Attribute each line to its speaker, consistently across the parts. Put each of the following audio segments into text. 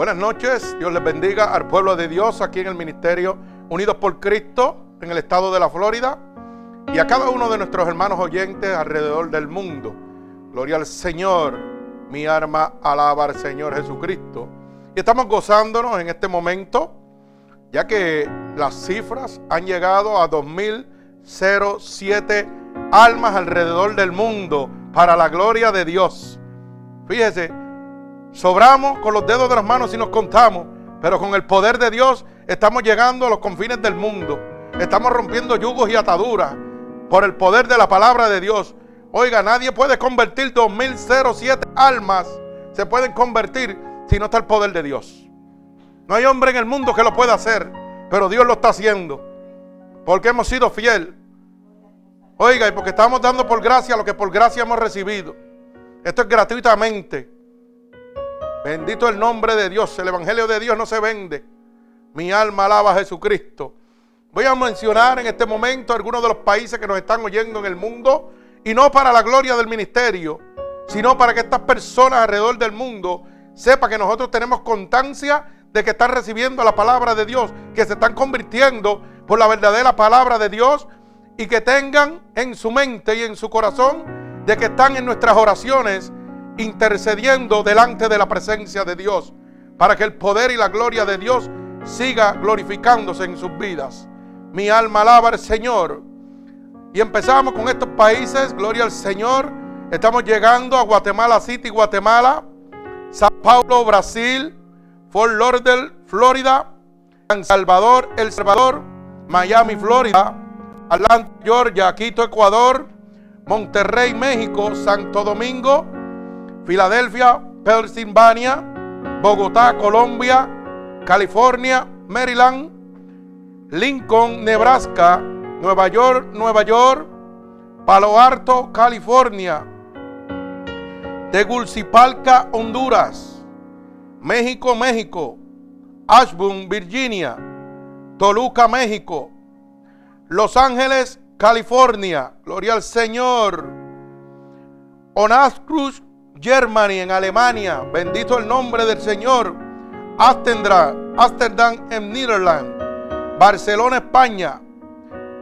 Speaker 1: Buenas noches, Dios les bendiga al pueblo de Dios aquí en el Ministerio Unidos por Cristo en el estado de la Florida y a cada uno de nuestros hermanos oyentes alrededor del mundo. Gloria al Señor, mi arma alaba al Señor Jesucristo. Y estamos gozándonos en este momento, ya que las cifras han llegado a 2007 almas alrededor del mundo para la gloria de Dios. Fíjese, sobramos con los dedos de las manos y nos contamos, pero con el poder de Dios estamos llegando a los confines del mundo. Estamos rompiendo yugos y ataduras por el poder de la palabra de Dios. Oiga, nadie puede convertir 2007 almas. Se pueden convertir si no está el poder de Dios. No hay hombre en el mundo que lo pueda hacer, pero Dios lo está haciendo. Porque hemos sido fiel. Oiga, y porque estamos dando por gracia lo que por gracia hemos recibido. Esto es gratuitamente. Bendito el nombre de Dios. El Evangelio de Dios no se vende. Mi alma alaba a Jesucristo. Voy a mencionar en este momento algunos de los países que nos están oyendo en el mundo. Y no para la gloria del ministerio, sino para que estas personas alrededor del mundo sepan que nosotros tenemos constancia de que están recibiendo la palabra de Dios, que se están convirtiendo por la verdadera palabra de Dios y que tengan en su mente y en su corazón de que están en nuestras oraciones intercediendo delante de la presencia de Dios para que el poder y la gloria de Dios siga glorificándose en sus vidas. Mi alma alaba al Señor. Y empezamos con estos países, gloria al Señor. Estamos llegando a Guatemala City, Guatemala, Sao Paulo, Brasil, Fort Lauderdale, Florida, San Salvador, El Salvador, Miami, Florida, Atlanta, Georgia, Quito, Ecuador, Monterrey, México, Santo Domingo, Filadelfia, Pennsylvania, Bogotá, Colombia, California, Maryland, Lincoln, Nebraska, Nueva York, Nueva York, Palo Alto, California, Tegucigalpa, Honduras, México, México, Ashburn, Virginia, Toluca, México, Los Ángeles, California, gloria al Señor, Onascruz, Germany, en Alemania, bendito el nombre del Señor, Amsterdam, en Netherlands, Barcelona, España,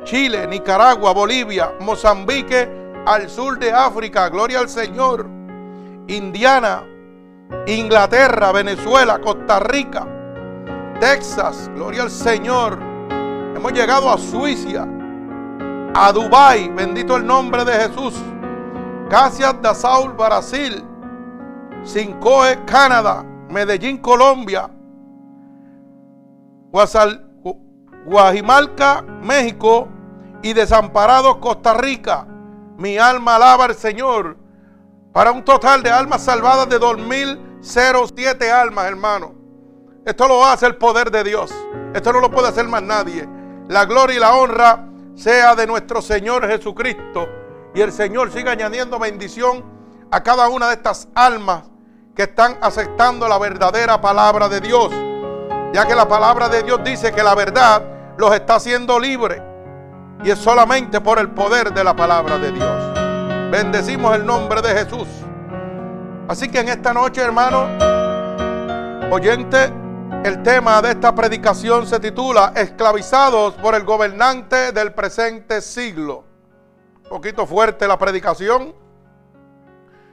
Speaker 1: Chile, Nicaragua, Bolivia, Mozambique, al sur de África, gloria al Señor, Indiana, Inglaterra, Venezuela, Costa Rica, Texas, gloria al Señor. Hemos llegado a Suiza, a Dubai, bendito el nombre de Jesús. Casias de Saul, Brasil, Sincoe, Canadá, Medellín, Colombia, Guajimalca, México y Desamparados, Costa Rica. Mi alma alaba al Señor para un total de almas salvadas de 2007 almas, hermano. Esto lo hace el poder de Dios. Esto no lo puede hacer más nadie. La gloria y la honra sea de nuestro Señor Jesucristo. Y el Señor siga añadiendo bendición a cada una de estas almas que están aceptando la verdadera palabra de Dios. Ya que la palabra de Dios dice que la verdad los está haciendo libres. Y es solamente por el poder de la palabra de Dios. Bendecimos el nombre de Jesús. Así que en esta noche, hermano, oyente, el tema de esta predicación se titula Esclavizados por el gobernante del presente siglo. Un poquito fuerte la predicación.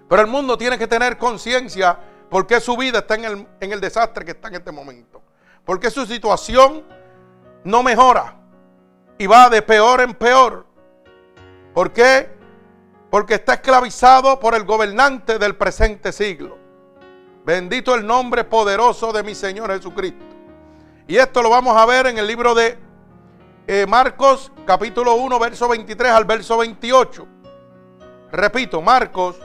Speaker 1: Pero el mundo tiene que tener conciencia porque su vida está en el, en el desastre que está en este momento. Porque su situación no mejora y va de peor en peor. ¿Por qué? Porque está esclavizado por el gobernante del presente siglo. Bendito el nombre poderoso de mi Señor Jesucristo. Y esto lo vamos a ver en el libro de eh, Marcos capítulo 1, verso 23 al verso 28. Repito, Marcos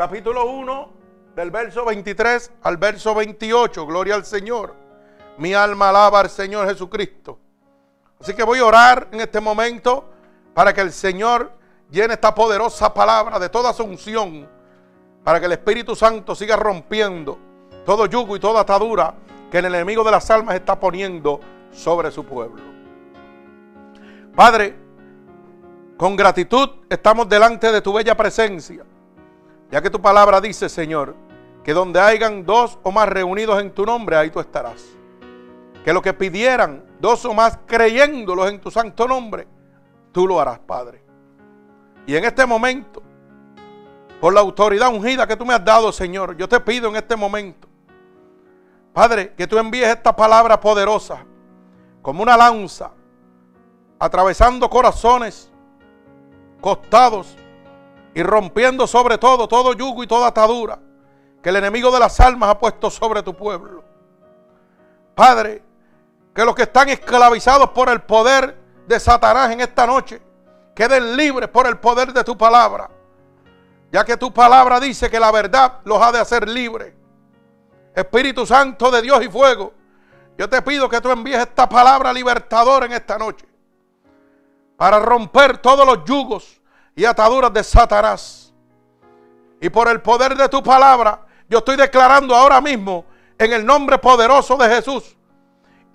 Speaker 1: capítulo 1, del verso 23 al verso 28. Gloria al Señor. Mi alma alaba al Señor Jesucristo. Así que voy a orar en este momento para que el Señor llene esta poderosa palabra de toda su unción, para que el Espíritu Santo siga rompiendo todo yugo y toda atadura que el enemigo de las almas está poniendo sobre su pueblo. Padre, con gratitud estamos delante de tu bella presencia, ya que tu palabra dice, Señor, que donde hayan dos o más reunidos en tu nombre, ahí tú estarás. Que lo que pidieran dos o más creyéndolos en tu santo nombre, tú lo harás, Padre. Y en este momento, por la autoridad ungida que tú me has dado, Señor, yo te pido en este momento, Padre, que tú envíes esta palabra poderosa como una lanza, atravesando corazones, costados y rompiendo sobre todo todo yugo y toda atadura que el enemigo de las almas ha puesto sobre tu pueblo. Padre, que los que están esclavizados por el poder de Satanás en esta noche queden libres por el poder de tu palabra, ya que tu palabra dice que la verdad los ha de hacer libres. Espíritu Santo de Dios y fuego, yo te pido que tú envíes esta palabra libertadora en esta noche para romper todos los yugos y ataduras de Satanás. Y por el poder de tu palabra, yo estoy declarando ahora mismo en el nombre poderoso de Jesús,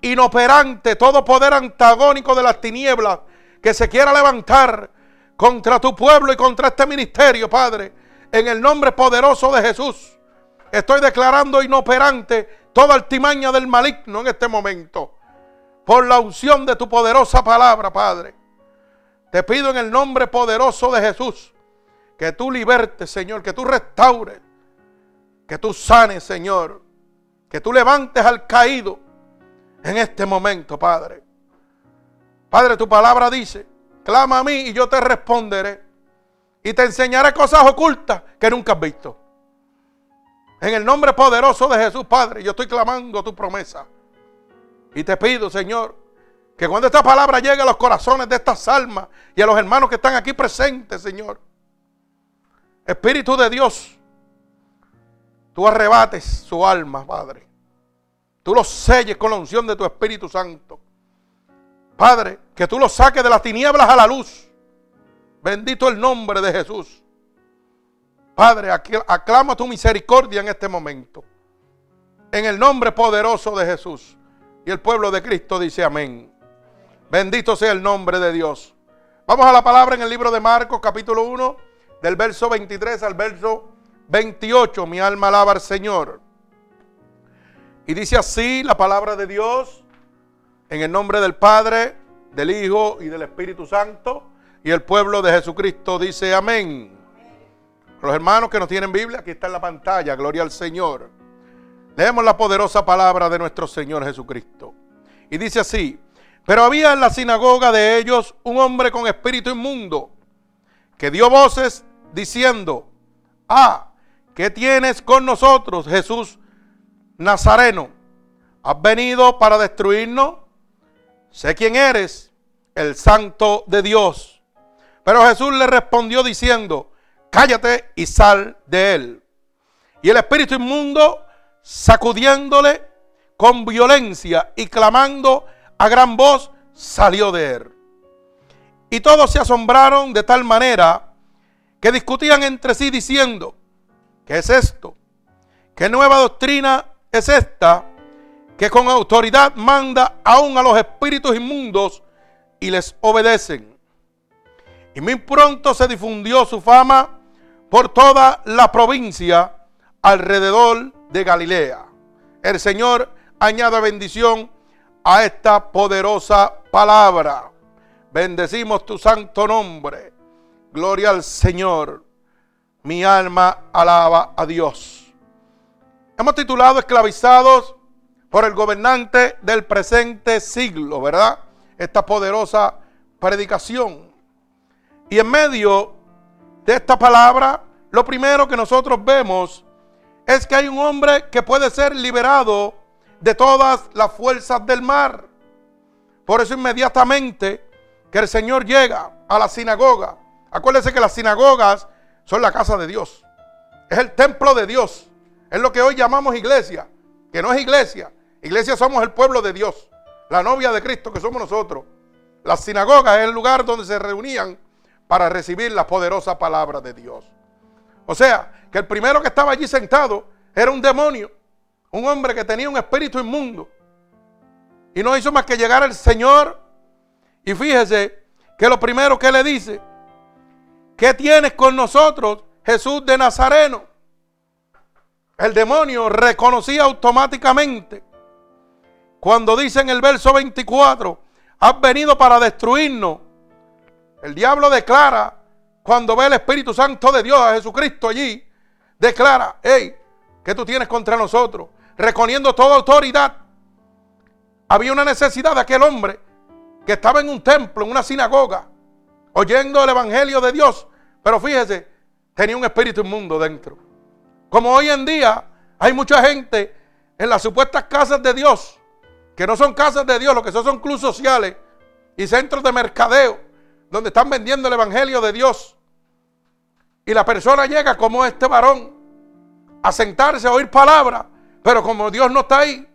Speaker 1: inoperante todo poder antagónico de las tinieblas que se quiera levantar contra tu pueblo y contra este ministerio, Padre, en el nombre poderoso de Jesús. Estoy declarando inoperante toda altimaña del maligno en este momento. Por la unción de tu poderosa palabra, Padre. Te pido en el nombre poderoso de Jesús que tú libertes, Señor, que tú restaures, que tú sanes, Señor, que tú levantes al caído en este momento, Padre. Padre, tu palabra dice, clama a mí y yo te responderé y te enseñaré cosas ocultas que nunca has visto. En el nombre poderoso de Jesús, Padre, yo estoy clamando tu promesa. Y te pido, Señor, que cuando esta palabra llegue a los corazones de estas almas y a los hermanos que están aquí presentes, Señor, Espíritu de Dios, tú arrebates su alma, Padre. Tú los selles con la unción de tu Espíritu Santo. Padre, que tú los saques de las tinieblas a la luz. Bendito el nombre de Jesús. Padre, aclama tu misericordia en este momento. En el nombre poderoso de Jesús. Y el pueblo de Cristo dice amén. Bendito sea el nombre de Dios. Vamos a la palabra en el libro de Marcos, capítulo 1, del verso 23 al verso 28. Mi alma alaba al Señor. Y dice así la palabra de Dios, en el nombre del Padre, del Hijo y del Espíritu Santo. Y el pueblo de Jesucristo dice amén. Los hermanos que no tienen Biblia, aquí está en la pantalla, gloria al Señor. Leemos la poderosa palabra de nuestro Señor Jesucristo. Y dice así, pero había en la sinagoga de ellos un hombre con espíritu inmundo, que dio voces diciendo, ah, ¿qué tienes con nosotros, Jesús Nazareno? ¿Has venido para destruirnos? Sé quién eres, el santo de Dios. Pero Jesús le respondió diciendo, cállate y sal de él. Y el espíritu inmundo, sacudiéndole con violencia y clamando a gran voz, salió de él. Y todos se asombraron de tal manera que discutían entre sí diciendo, ¿qué es esto? ¿Qué nueva doctrina es esta que con autoridad manda aún a los espíritus inmundos y les obedecen? Y muy pronto se difundió su fama por toda la provincia alrededor de Galilea. El Señor añada bendición a esta poderosa palabra. Bendecimos tu santo nombre. Gloria al Señor. Mi alma alaba a Dios. Hemos titulado Esclavizados por el gobernante del presente siglo, ¿verdad? Esta poderosa predicación. Y en medio de esta palabra, lo primero que nosotros vemos es que hay un hombre que puede ser liberado de todas las fuerzas del mar. Por eso inmediatamente que el Señor llega a la sinagoga, acuérdense que las sinagogas son la casa de Dios, es el templo de Dios, es lo que hoy llamamos iglesia, que no es iglesia, iglesia somos el pueblo de Dios, la novia de Cristo que somos nosotros. Las sinagogas es el lugar donde se reunían para recibir la poderosa palabra de Dios. O sea, que el primero que estaba allí sentado era un demonio, un hombre que tenía un espíritu inmundo. Y no hizo más que llegar al Señor. Y fíjese que lo primero que le dice, ¿qué tienes con nosotros, Jesús de Nazareno? el demonio reconocía automáticamente cuando dice en el verso 24, has venido para destruirnos. El diablo declara, cuando ve el Espíritu Santo de Dios, a Jesucristo allí, declara, hey, ¿qué tú tienes contra nosotros? Reconociendo toda autoridad. Había una necesidad de aquel hombre que estaba en un templo, en una sinagoga, oyendo el Evangelio de Dios. Pero fíjese, tenía un espíritu inmundo dentro. Como hoy en día hay mucha gente en las supuestas casas de Dios, que no son casas de Dios, lo que son son clubes sociales y centros de mercadeo, donde están vendiendo el Evangelio de Dios. Y la persona llega como este varón a sentarse a oír palabra, pero como Dios no está ahí,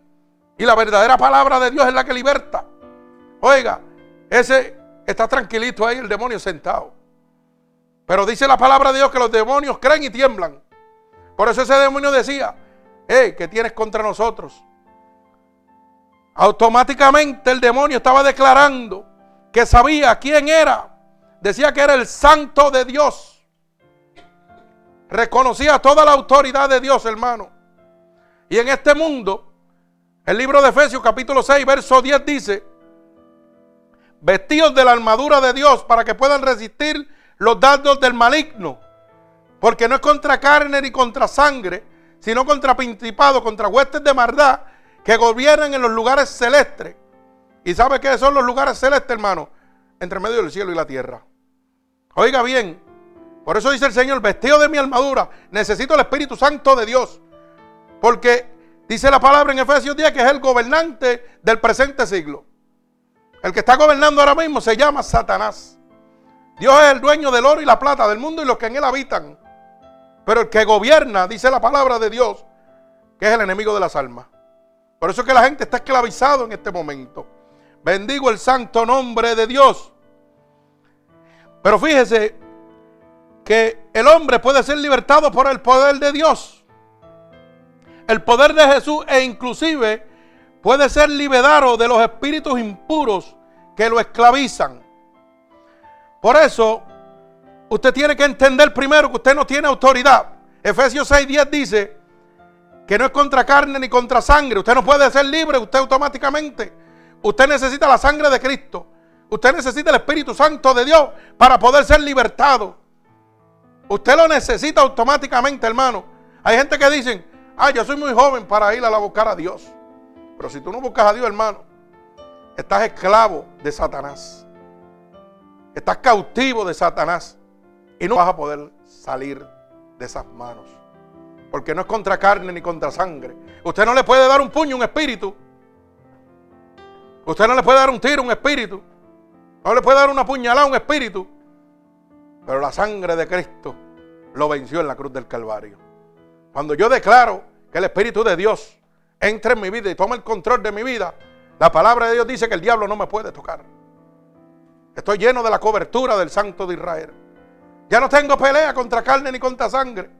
Speaker 1: y la verdadera palabra de Dios es la que liberta. Oiga, ese está tranquilito ahí, el demonio sentado. Pero dice la palabra de Dios que los demonios creen y tiemblan. Por eso ese demonio decía, hey, ¿qué tienes contra nosotros? Automáticamente el demonio estaba declarando que sabía quién era. Decía que era el santo de Dios. Reconocía toda la autoridad de Dios, hermano. Y en este mundo, el libro de Efesios capítulo 6, verso 10 dice, vestidos de la armadura de Dios para que puedan resistir los dardos del maligno. Porque no es contra carne ni contra sangre, sino contra principados, contra huestes de maldad que gobiernan en los lugares celestes. ¿Y sabe qué son los lugares celestes, hermano? Entre medio del cielo y la tierra. Oiga bien, por eso dice el Señor, vestido de mi armadura, necesito el Espíritu Santo de Dios. Porque dice la palabra en Efesios 10 que es el gobernante del presente siglo. El que está gobernando ahora mismo se llama Satanás. Dios es el dueño del oro y la plata del mundo y los que en él habitan. Pero el que gobierna, dice la palabra de Dios, que es el enemigo de las almas. Por eso es que la gente está esclavizado en este momento. Bendigo el santo nombre de Dios. Pero fíjese que el hombre puede ser libertado por el poder de Dios. El poder de Jesús e inclusive puede ser liberado de los espíritus impuros que lo esclavizan. Por eso, usted tiene que entender primero que usted no tiene autoridad. Efesios 6:10 dice que no es contra carne ni contra sangre. Usted no puede ser libre usted automáticamente. Usted necesita la sangre de Cristo. Usted necesita el Espíritu Santo de Dios para poder ser libertado. Usted lo necesita automáticamente, hermano. Hay gente que dicen, ah, yo soy muy joven para ir a la buscar a Dios. Pero si tú no buscas a Dios, hermano, estás esclavo de Satanás. Estás cautivo de Satanás. Y no vas a poder salir de esas manos. Porque no es contra carne ni contra sangre. Usted no le puede dar un puño a un espíritu. Usted no le puede dar un tiro a un espíritu. No le puede dar una puñalada a un espíritu. Pero la sangre de Cristo lo venció en la cruz del Calvario. Cuando yo declaro que el Espíritu de Dios entre en mi vida y toma el control de mi vida, la palabra de Dios dice que el diablo no me puede tocar. Estoy lleno de la cobertura del Santo de Israel. Ya no tengo pelea contra carne ni contra sangre.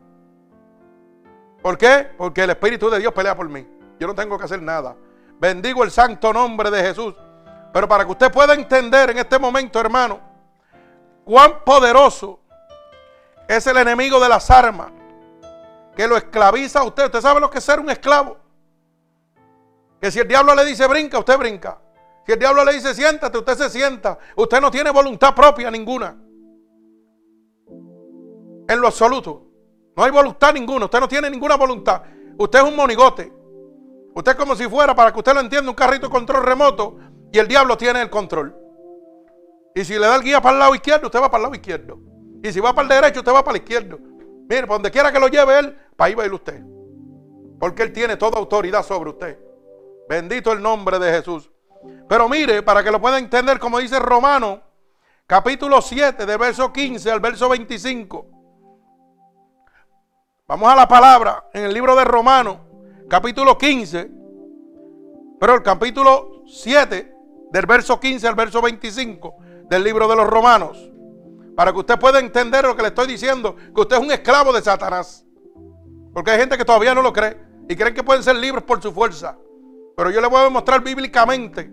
Speaker 1: ¿Por qué? Porque el Espíritu de Dios pelea por mí. Yo no tengo que hacer nada. Bendigo el santo nombre de Jesús. Pero para que usted pueda entender en este momento, hermano, cuán poderoso es el enemigo de las armas que lo esclaviza a usted. Usted sabe lo que es ser un esclavo. Que si el diablo le dice brinca, usted brinca. Si el diablo le dice siéntate, usted se sienta. Usted no tiene voluntad propia ninguna. En lo absoluto. No hay voluntad ninguna. Usted no tiene ninguna voluntad. Usted es un monigote. Usted es como si fuera, para que usted lo entienda, un carrito control remoto y el diablo tiene el control. Y si le da el guía para el lado izquierdo, usted va para el lado izquierdo. Y si va para el derecho, usted va para el izquierdo. Mire, para donde quiera que lo lleve él, para ahí va a ir usted. Porque él tiene toda autoridad sobre usted. Bendito el nombre de Jesús. Pero mire, para que lo pueda entender, como dice Romano, capítulo 7, de verso 15 al verso 25. Vamos a la palabra en el libro de Romano, capítulo 15, pero el capítulo 7, del verso 15 al verso 25 del libro de los Romanos. Para que usted pueda entender lo que le estoy diciendo, que usted es un esclavo de Satanás. Porque hay gente que todavía no lo cree y creen que pueden ser libres por su fuerza. Pero yo le voy a demostrar bíblicamente.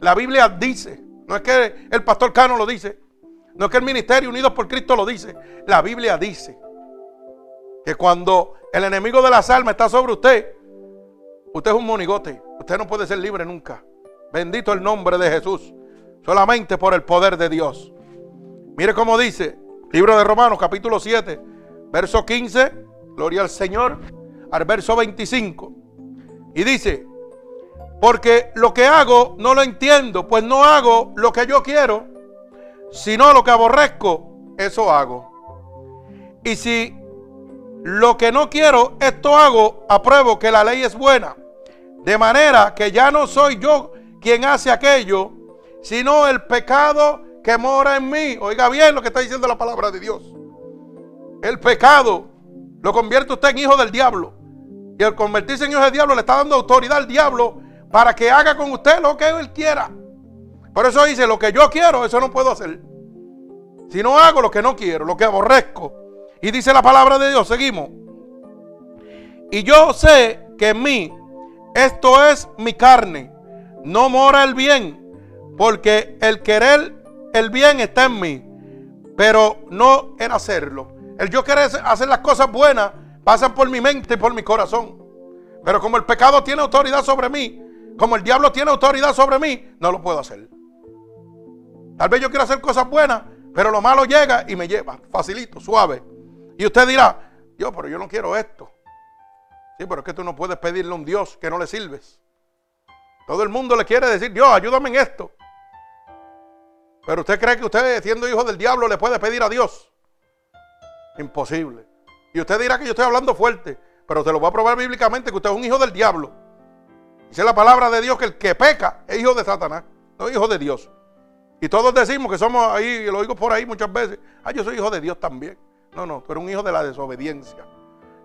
Speaker 1: La Biblia dice, no es que el pastor Cano lo dice, no es que el ministerio Unidos por Cristo lo dice, la Biblia dice que cuando el enemigo de las almas está sobre usted, usted es un monigote. Usted no puede ser libre nunca. Bendito el nombre de Jesús. Solamente por el poder de Dios. Mire cómo dice, libro de Romanos capítulo 7, verso 15, gloria al Señor, al verso 25. Y dice, porque lo que hago no lo entiendo, pues no hago lo que yo quiero, sino lo que aborrezco, eso hago. Y si lo que no quiero, esto hago, apruebo que la ley es buena. De manera que ya no soy yo quien hace aquello, sino el pecado que mora en mí. Oiga bien lo que está diciendo la palabra de Dios. El pecado lo convierte usted en hijo del diablo. Y al convertirse en hijo del diablo le está dando autoridad al diablo para que haga con usted lo que él quiera. Por eso dice, lo que yo quiero, eso no puedo hacer. Si no hago lo que no quiero, lo que aborrezco. Y dice la palabra de Dios, seguimos. Y yo sé que en mí, esto es mi carne, no mora el bien, porque el querer el bien está en mí, pero no en hacerlo. El yo querer hacer las cosas buenas pasan por mi mente y por mi corazón. Pero como el pecado tiene autoridad sobre mí, como el diablo tiene autoridad sobre mí, no lo puedo hacer. Tal vez yo quiero hacer cosas buenas, pero lo malo llega y me lleva, facilito, suave. Y usted dirá, yo, pero yo no quiero esto. Sí, pero es que tú no puedes pedirle a un Dios que no le sirves. Todo el mundo le quiere decir, Dios, ayúdame en esto. Pero usted cree que usted, siendo hijo del diablo, le puede pedir a Dios. Imposible. Y usted dirá que yo estoy hablando fuerte, pero te lo voy a probar bíblicamente que usted es un hijo del diablo. Dice la palabra de Dios que el que peca es hijo de Satanás, no es hijo de Dios. Y todos decimos que somos ahí, lo oigo por ahí muchas veces, ah, yo soy hijo de Dios también. No, no, tú eres un hijo de la desobediencia.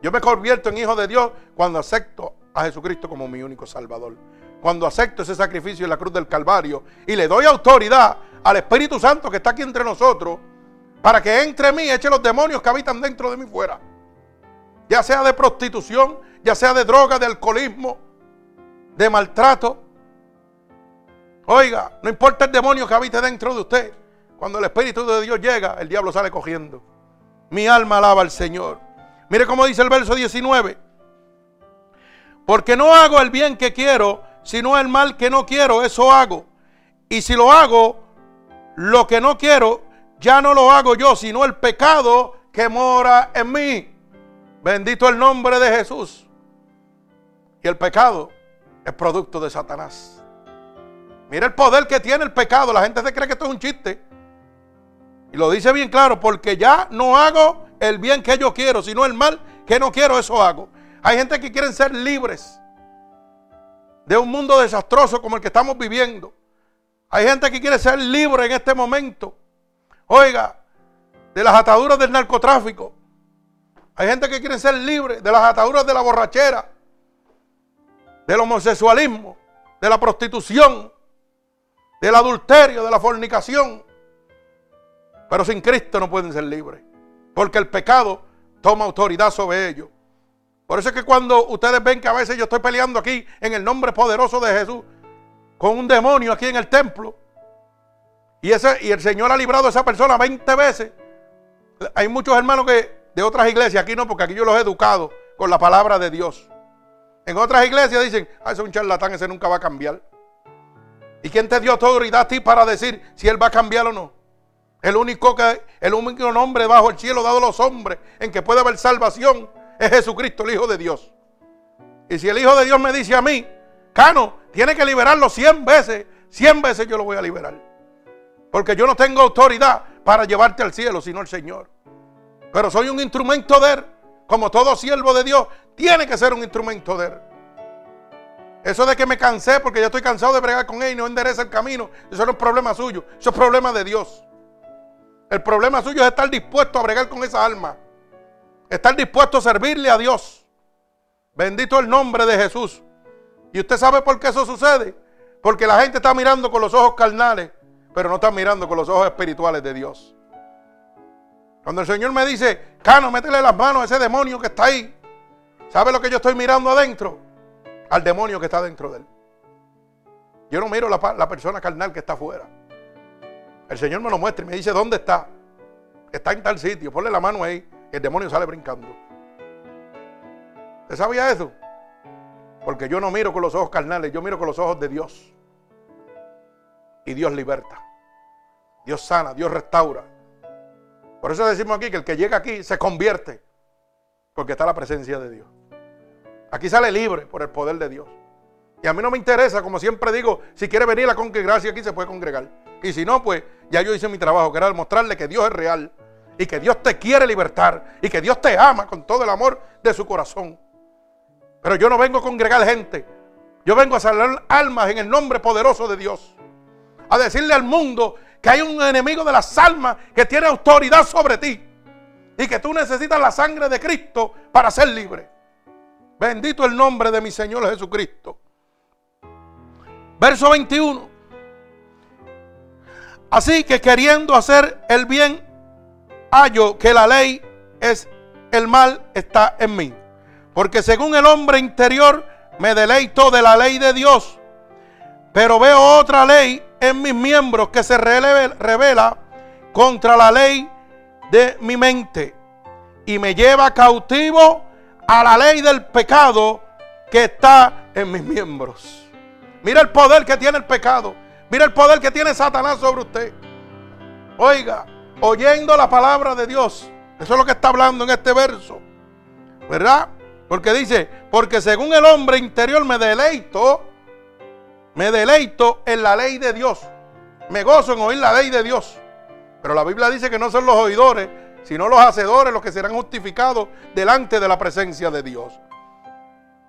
Speaker 1: Yo me convierto en hijo de Dios cuando acepto a Jesucristo como mi único Salvador. Cuando acepto ese sacrificio en la cruz del Calvario y le doy autoridad al Espíritu Santo que está aquí entre nosotros para que entre mí eche los demonios que habitan dentro de mí fuera. Ya sea de prostitución, ya sea de droga, de alcoholismo, de maltrato. Oiga, no importa el demonio que habite dentro de usted. Cuando el Espíritu de Dios llega, el diablo sale cogiendo. Mi alma alaba al Señor. Mire cómo dice el verso 19. Porque no hago el bien que quiero, sino el mal que no quiero, eso hago. Y si lo hago, lo que no quiero, ya no lo hago yo, sino el pecado que mora en mí. Bendito el nombre de Jesús. Y el pecado es producto de Satanás. Mira el poder que tiene el pecado. La gente se cree que esto es un chiste. Y lo dice bien claro, porque ya no hago el bien que yo quiero, sino el mal que no quiero, eso hago. Hay gente que quieren ser libres de un mundo desastroso como el que estamos viviendo. Hay gente que quiere ser libre en este momento. Oiga, de las ataduras del narcotráfico. Hay gente que quiere ser libre de las ataduras de la borrachera, del homosexualismo, de la prostitución, del adulterio, de la fornicación. Pero sin Cristo no pueden ser libres. Porque el pecado toma autoridad sobre ellos. Por eso es que cuando ustedes ven que a veces yo estoy peleando aquí en el nombre poderoso de Jesús con un demonio aquí en el templo y, ese, y el Señor ha librado a esa persona 20 veces. Hay muchos hermanos que de otras iglesias, aquí no, porque aquí yo los he educado con la palabra de Dios. En otras iglesias dicen, ah, ese es un charlatán, ese nunca va a cambiar. ¿Y quién te dio autoridad a ti para decir si él va a cambiar o no? El único, que, el único nombre bajo el cielo dado a los hombres en que puede haber salvación es Jesucristo, el Hijo de Dios. Y si el Hijo de Dios me dice a mí, Cano, tiene que liberarlo 100 veces, 100 veces yo lo voy a liberar. Porque yo no tengo autoridad para llevarte al cielo, sino el Señor. Pero soy un instrumento de Él. Como todo siervo de Dios, tiene que ser un instrumento de Él. Eso de que me cansé porque ya estoy cansado de bregar con Él y no endereza el camino, eso no es problema suyo, eso es problema de Dios. El problema suyo es estar dispuesto a bregar con esa alma. Estar dispuesto a servirle a Dios. Bendito el nombre de Jesús. ¿Y usted sabe por qué eso sucede? Porque la gente está mirando con los ojos carnales, pero no está mirando con los ojos espirituales de Dios. Cuando el Señor me dice, Cano, métele las manos a ese demonio que está ahí. ¿Sabe lo que yo estoy mirando adentro? Al demonio que está dentro de él. Yo no miro la, la persona carnal que está afuera. El Señor me lo muestra y me dice, ¿dónde está? Está en tal sitio, ponle la mano ahí. El demonio sale brincando. ¿Usted sabía eso? Porque yo no miro con los ojos carnales, yo miro con los ojos de Dios. Y Dios liberta. Dios sana, Dios restaura. Por eso decimos aquí que el que llega aquí se convierte. Porque está la presencia de Dios. Aquí sale libre por el poder de Dios. Y a mí no me interesa, como siempre digo, si quiere venir a congregarse aquí se puede congregar. Y si no, pues ya yo hice mi trabajo, que era demostrarle que Dios es real y que Dios te quiere libertar y que Dios te ama con todo el amor de su corazón. Pero yo no vengo a congregar gente. Yo vengo a salvar almas en el nombre poderoso de Dios. A decirle al mundo que hay un enemigo de las almas que tiene autoridad sobre ti. Y que tú necesitas la sangre de Cristo para ser libre. Bendito el nombre de mi Señor Jesucristo. Verso 21. Así que queriendo hacer el bien, hallo que la ley es el mal está en mí. Porque según el hombre interior me deleito de la ley de Dios. Pero veo otra ley en mis miembros que se revela contra la ley de mi mente. Y me lleva cautivo a la ley del pecado que está en mis miembros. Mira el poder que tiene el pecado. Mira el poder que tiene Satanás sobre usted. Oiga, oyendo la palabra de Dios. Eso es lo que está hablando en este verso. ¿Verdad? Porque dice, porque según el hombre interior me deleito, me deleito en la ley de Dios. Me gozo en oír la ley de Dios. Pero la Biblia dice que no son los oidores, sino los hacedores los que serán justificados delante de la presencia de Dios.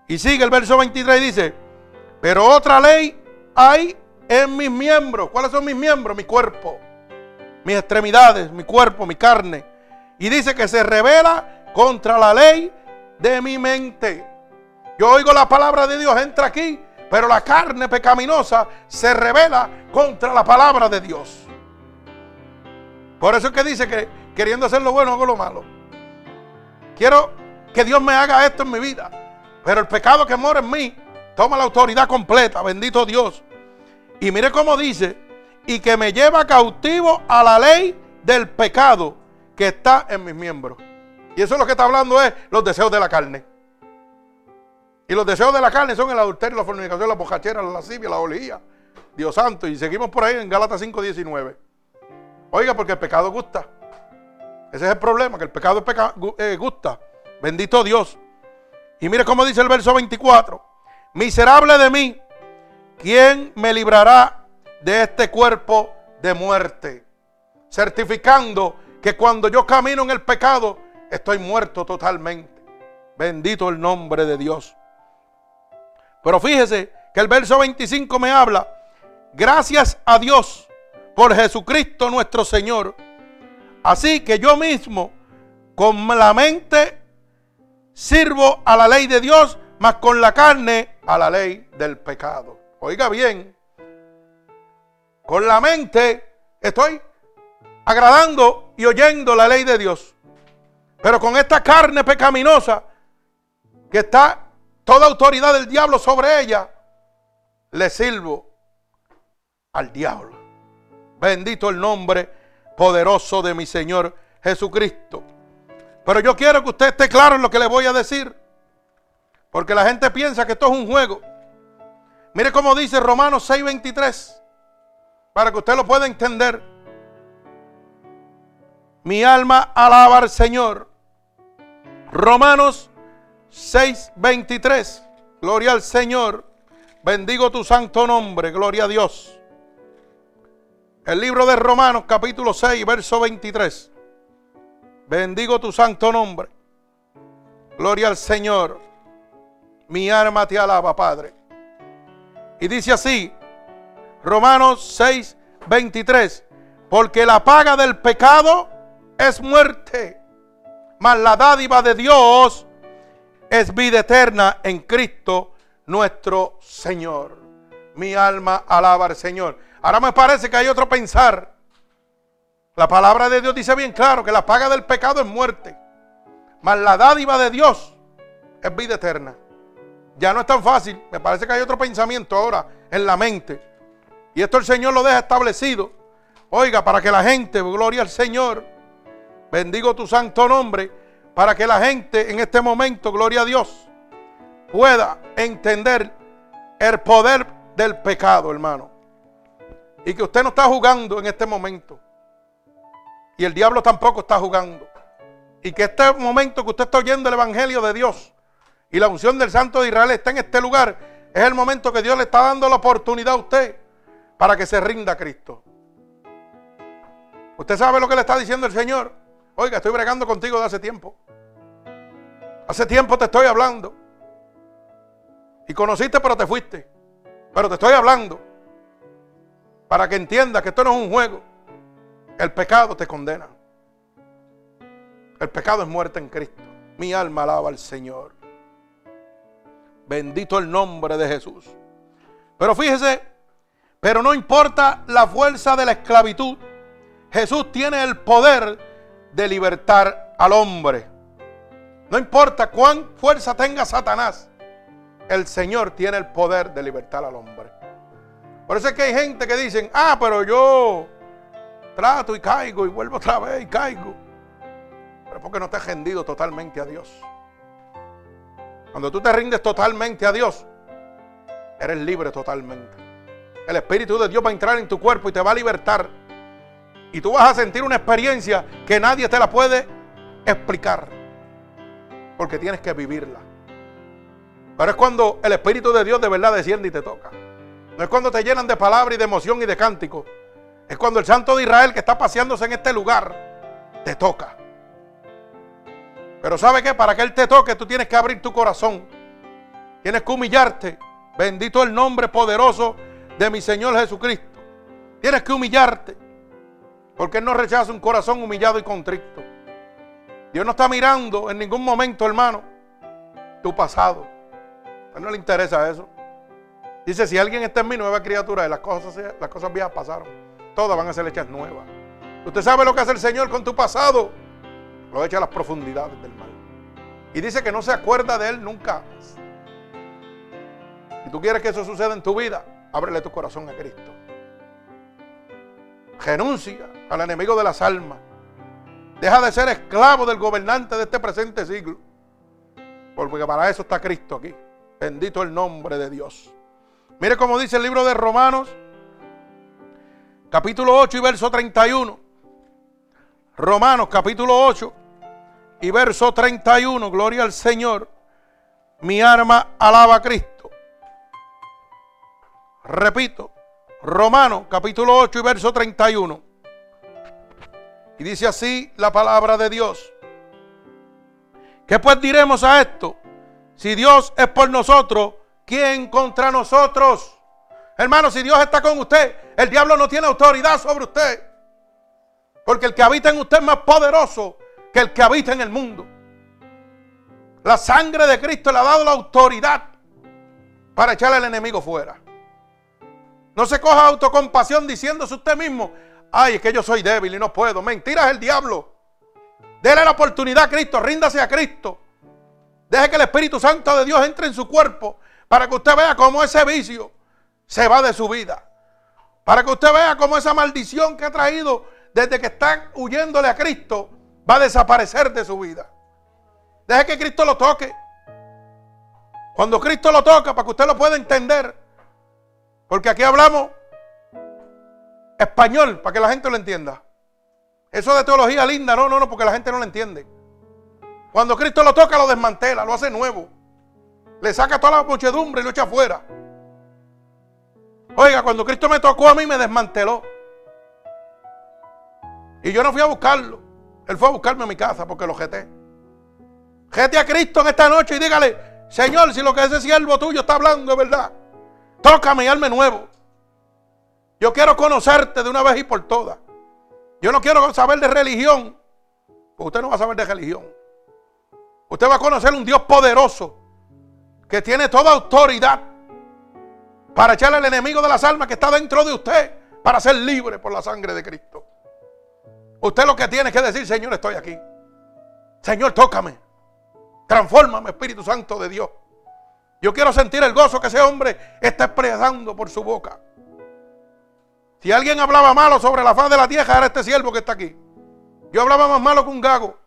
Speaker 1: Y sigue el verso 23 y dice, pero otra ley hay en mis miembros. ¿Cuáles son mis miembros? Mi cuerpo, mis extremidades, mi cuerpo, mi carne. Y dice que se revela contra la ley de mi mente. Yo oigo la palabra de Dios, entra aquí, pero la carne pecaminosa se revela contra la palabra de Dios. Por eso es que dice que queriendo hacer lo bueno hago lo malo. Quiero que Dios me haga esto en mi vida. Pero el pecado que mora en mí Toma la autoridad completa, bendito Dios. Y mire cómo dice, y que me lleva cautivo a la ley del pecado que está en mis miembros. Y eso es lo que está hablando es los deseos de la carne. Y los deseos de la carne son el adulterio, la fornicación, la bojachera, la lascivia, la olía. Dios santo. Y seguimos por ahí en Gálatas 5:19. Oiga, porque el pecado gusta. Ese es el problema, que el pecado eh, gusta. Bendito Dios. Y mire cómo dice el verso 24. Miserable de mí, ¿quién me librará de este cuerpo de muerte? Certificando que cuando yo camino en el pecado, estoy muerto totalmente. Bendito el nombre de Dios. Pero fíjese que el verso 25 me habla, gracias a Dios por Jesucristo nuestro Señor. Así que yo mismo, con la mente, sirvo a la ley de Dios, mas con la carne a la ley del pecado. Oiga bien, con la mente estoy agradando y oyendo la ley de Dios. Pero con esta carne pecaminosa que está toda autoridad del diablo sobre ella, le sirvo al diablo. Bendito el nombre poderoso de mi Señor Jesucristo. Pero yo quiero que usted esté claro en lo que le voy a decir. Porque la gente piensa que esto es un juego. Mire cómo dice Romanos 6:23. Para que usted lo pueda entender. Mi alma alaba al Señor. Romanos 6:23. Gloria al Señor. Bendigo tu santo nombre. Gloria a Dios. El libro de Romanos capítulo 6, verso 23. Bendigo tu santo nombre. Gloria al Señor. Mi alma te alaba, Padre. Y dice así, Romanos 6, 23, porque la paga del pecado es muerte, mas la dádiva de Dios es vida eterna en Cristo nuestro Señor. Mi alma alaba al Señor. Ahora me parece que hay otro pensar. La palabra de Dios dice bien claro que la paga del pecado es muerte, mas la dádiva de Dios es vida eterna. Ya no es tan fácil. Me parece que hay otro pensamiento ahora en la mente. Y esto el Señor lo deja establecido. Oiga, para que la gente, gloria al Señor, bendigo tu santo nombre, para que la gente en este momento, gloria a Dios, pueda entender el poder del pecado, hermano. Y que usted no está jugando en este momento. Y el diablo tampoco está jugando. Y que este momento que usted está oyendo el Evangelio de Dios y la unción del Santo de Israel está en este lugar, es el momento que Dios le está dando la oportunidad a usted para que se rinda a Cristo. Usted sabe lo que le está diciendo el Señor. Oiga, estoy bregando contigo de hace tiempo. Hace tiempo te estoy hablando. Y conociste, pero te fuiste. Pero te estoy hablando. Para que entiendas que esto no es un juego. El pecado te condena. El pecado es muerte en Cristo. Mi alma alaba al Señor. Bendito el nombre de Jesús. Pero fíjese, pero no importa la fuerza de la esclavitud. Jesús tiene el poder de libertar al hombre. No importa cuán fuerza tenga Satanás, el Señor tiene el poder de libertar al hombre. Por eso es que hay gente que dicen, ah, pero yo trato y caigo y vuelvo otra vez y caigo. Pero porque no te has rendido totalmente a Dios. Cuando tú te rindes totalmente a Dios, eres libre totalmente. El Espíritu de Dios va a entrar en tu cuerpo y te va a libertar. Y tú vas a sentir una experiencia que nadie te la puede explicar porque tienes que vivirla. Pero es cuando el Espíritu de Dios de verdad desciende y te toca. No es cuando te llenan de palabra y de emoción y de cántico. Es cuando el Santo de Israel que está paseándose en este lugar te toca. Pero ¿sabe qué? Para que Él te toque tú tienes que abrir tu corazón. Tienes que humillarte. Bendito el nombre poderoso de mi Señor Jesucristo. Tienes que humillarte. Porque Él no rechaza un corazón humillado y contrito. Dios no está mirando en ningún momento, hermano, tu pasado. A él no le interesa eso. Dice, si alguien está en mi nueva criatura, las cosas, las cosas viejas pasaron. Todas van a ser hechas nuevas. Usted sabe lo que hace el Señor con tu pasado. Lo echa a las profundidades del mal. Y dice que no se acuerda de él nunca más. Si tú quieres que eso suceda en tu vida, ábrele tu corazón a Cristo. Renuncia al enemigo de las almas. Deja de ser esclavo del gobernante de este presente siglo. Porque para eso está Cristo aquí. Bendito el nombre de Dios. Mire cómo dice el libro de Romanos, capítulo 8 y verso 31. Romanos capítulo 8 y verso 31. Gloria al Señor. Mi arma alaba a Cristo. Repito, Romanos capítulo 8 y verso 31. Y dice así la palabra de Dios. ¿Qué pues diremos a esto? Si Dios es por nosotros, ¿quién contra nosotros? Hermano, si Dios está con usted, el diablo no tiene autoridad sobre usted. Porque el que habita en usted es más poderoso que el que habita en el mundo. La sangre de Cristo le ha dado la autoridad para echarle al enemigo fuera. No se coja autocompasión diciéndose usted mismo, Ay, es que yo soy débil y no puedo. Mentira es el diablo. Dele la oportunidad a Cristo, ríndase a Cristo. Deje que el Espíritu Santo de Dios entre en su cuerpo para que usted vea cómo ese vicio se va de su vida. Para que usted vea cómo esa maldición que ha traído desde que está huyéndole a Cristo va a desaparecer de su vida. Deje que Cristo lo toque. Cuando Cristo lo toca, para que usted lo pueda entender. Porque aquí hablamos español para que la gente lo entienda. Eso de teología linda, no, no, no, porque la gente no lo entiende. Cuando Cristo lo toca, lo desmantela, lo hace nuevo. Le saca toda la muchedumbre y lo echa afuera. Oiga, cuando Cristo me tocó a mí, me desmanteló. Y yo no fui a buscarlo. Él fue a buscarme a mi casa porque lo jeté. Jete a Cristo en esta noche y dígale, Señor, si lo que ese siervo tuyo está hablando es verdad, tócame y hazme nuevo. Yo quiero conocerte de una vez y por todas. Yo no quiero saber de religión. Porque usted no va a saber de religión. Usted va a conocer un Dios poderoso que tiene toda autoridad para echarle al enemigo de las almas que está dentro de usted para ser libre por la sangre de Cristo. Usted lo que tiene que decir, Señor, estoy aquí. Señor, tócame. Transfórmame, Espíritu Santo de Dios. Yo quiero sentir el gozo que ese hombre está expresando por su boca. Si alguien hablaba malo sobre la faz de la tierra, era este siervo que está aquí. Yo hablaba más malo que un gago.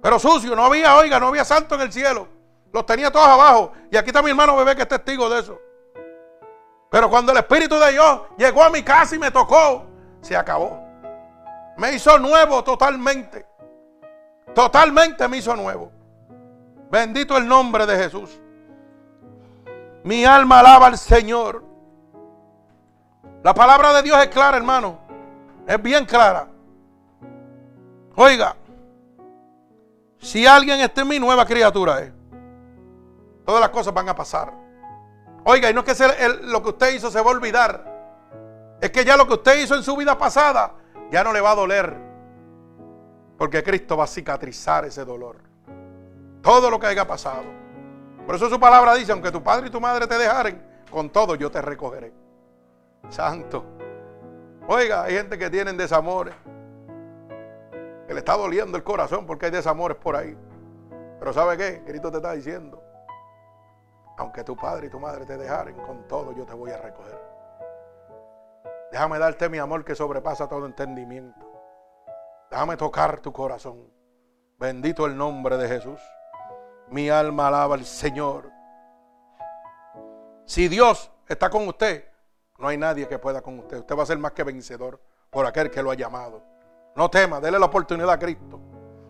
Speaker 1: Pero sucio, no había, oiga, no había santo en el cielo. Los tenía todos abajo. Y aquí está mi hermano bebé que es testigo de eso. Pero cuando el Espíritu de Dios llegó a mi casa y me tocó, se acabó. Me hizo nuevo totalmente. Totalmente me hizo nuevo. Bendito el nombre de Jesús. Mi alma alaba al Señor. La palabra de Dios es clara, hermano. Es bien clara. Oiga, si alguien está en mi nueva criatura es. Todas las cosas van a pasar. Oiga, y no es que lo que usted hizo se va a olvidar. Es que ya lo que usted hizo en su vida pasada ya no le va a doler. Porque Cristo va a cicatrizar ese dolor. Todo lo que haya pasado. Por eso su palabra dice, aunque tu padre y tu madre te dejaren, con todo yo te recogeré. Santo. Oiga, hay gente que tienen desamores. Que le está doliendo el corazón porque hay desamores por ahí. Pero ¿sabe qué? Cristo te está diciendo, aunque tu padre y tu madre te dejaren, con todo yo te voy a recoger. Déjame darte mi amor que sobrepasa todo entendimiento. Déjame tocar tu corazón. Bendito el nombre de Jesús. Mi alma alaba al Señor. Si Dios está con usted, no hay nadie que pueda con usted. Usted va a ser más que vencedor por aquel que lo ha llamado. No tema, déle la oportunidad a Cristo.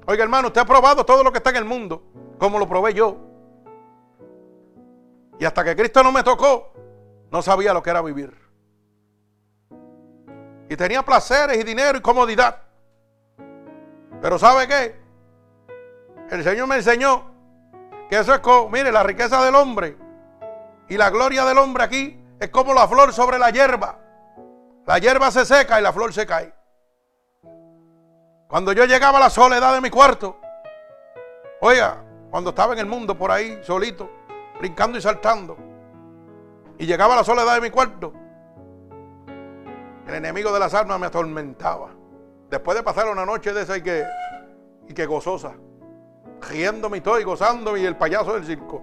Speaker 1: Oiga, hermano, usted ha probado todo lo que está en el mundo, como lo probé yo. Y hasta que Cristo no me tocó, no sabía lo que era vivir. Y tenía placeres y dinero y comodidad. Pero ¿sabe qué? El Señor me enseñó que eso es como, mire, la riqueza del hombre y la gloria del hombre aquí es como la flor sobre la hierba. La hierba se seca y la flor se cae. Cuando yo llegaba a la soledad de mi cuarto, oiga, cuando estaba en el mundo por ahí solito, brincando y saltando. Y llegaba a la soledad de mi cuarto. El enemigo de las almas me atormentaba. Después de pasar una noche de esa y que, y que gozosa. Riéndome y todo y gozándome y el payaso del circo.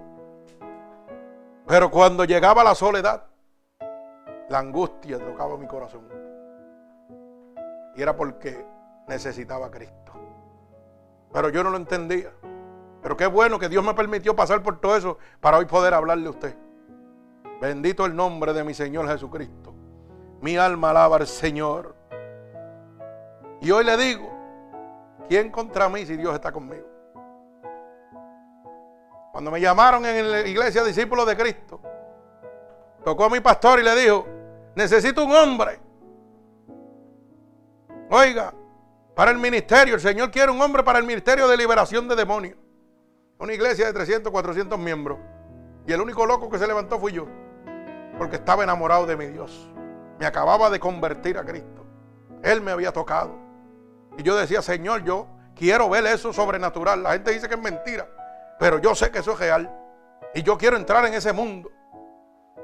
Speaker 1: Pero cuando llegaba la soledad, la angustia tocaba mi corazón. Y era porque necesitaba a Cristo. Pero yo no lo entendía. Pero qué bueno que Dios me permitió pasar por todo eso para hoy poder hablarle a usted. Bendito el nombre de mi Señor Jesucristo. Mi alma alaba al Señor. Y hoy le digo, ¿quién contra mí si Dios está conmigo? Cuando me llamaron en la iglesia discípulos de Cristo, tocó a mi pastor y le dijo, necesito un hombre. Oiga, para el ministerio, el Señor quiere un hombre para el ministerio de liberación de demonios. Una iglesia de 300, 400 miembros. Y el único loco que se levantó fui yo. Porque estaba enamorado de mi Dios. Me acababa de convertir a Cristo. Él me había tocado. Y yo decía, Señor, yo quiero ver eso sobrenatural. La gente dice que es mentira. Pero yo sé que eso es real. Y yo quiero entrar en ese mundo.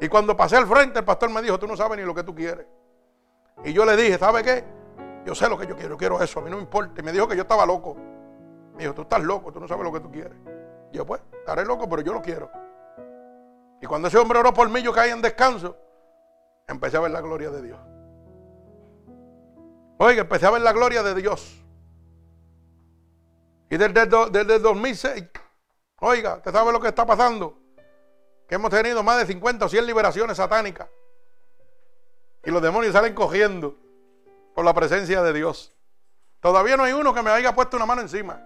Speaker 1: Y cuando pasé al frente, el pastor me dijo, tú no sabes ni lo que tú quieres. Y yo le dije, ¿sabe qué? Yo sé lo que yo quiero, yo quiero eso, a mí no me importa. Y me dijo que yo estaba loco. Me dijo, tú estás loco, tú no sabes lo que tú quieres. Yo pues, estaré loco, pero yo lo quiero. Y cuando ese hombre oró por mí, yo caí en descanso. Empecé a ver la gloria de Dios. Oiga, empecé a ver la gloria de Dios. Y desde, desde el 2006, oiga, ¿usted sabe lo que está pasando? Que hemos tenido más de 50 o 100 liberaciones satánicas. Y los demonios salen cogiendo por la presencia de Dios. Todavía no hay uno que me haya puesto una mano encima.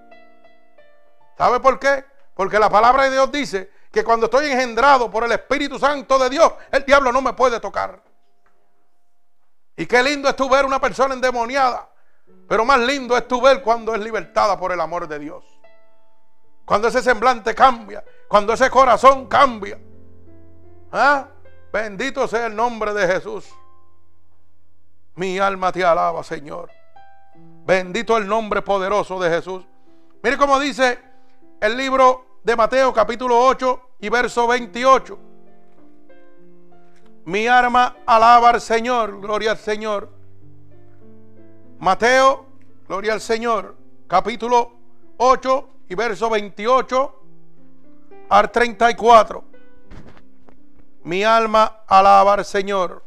Speaker 1: ¿Sabe por qué? Porque la palabra de Dios dice que cuando estoy engendrado por el Espíritu Santo de Dios, el diablo no me puede tocar. Y qué lindo es tu ver una persona endemoniada. Pero más lindo es tu ver cuando es libertada por el amor de Dios. Cuando ese semblante cambia. Cuando ese corazón cambia. ¿Ah? Bendito sea el nombre de Jesús. Mi alma te alaba, Señor. Bendito el nombre poderoso de Jesús. Mire cómo dice el libro de Mateo capítulo 8 y verso 28. Mi arma alaba al Señor, gloria al Señor. Mateo, gloria al Señor, capítulo 8 y verso 28 al 34. Mi alma alaba al Señor.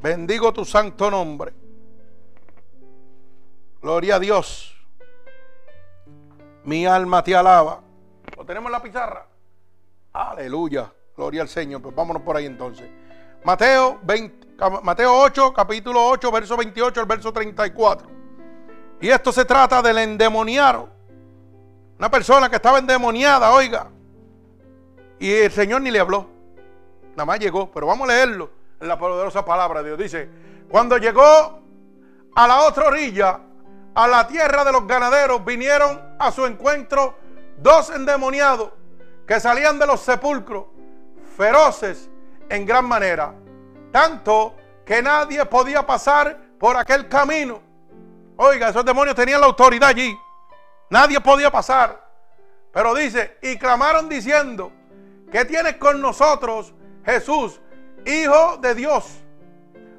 Speaker 1: Bendigo tu santo nombre. Gloria a Dios. Mi alma te alaba. ¿Lo tenemos en la pizarra? Aleluya. Gloria al Señor. Pues vámonos por ahí entonces. Mateo, 20, Mateo 8, capítulo 8, verso 28 al verso 34. Y esto se trata del endemoniado. Una persona que estaba endemoniada, oiga. Y el Señor ni le habló. Nada más llegó. Pero vamos a leerlo en la poderosa palabra de Dios. Dice, cuando llegó a la otra orilla, a la tierra de los ganaderos, vinieron a su encuentro dos endemoniados que salían de los sepulcros, feroces en gran manera, tanto que nadie podía pasar por aquel camino. Oiga, esos demonios tenían la autoridad allí. Nadie podía pasar. Pero dice, y clamaron diciendo, ¿qué tienes con nosotros, Jesús, Hijo de Dios?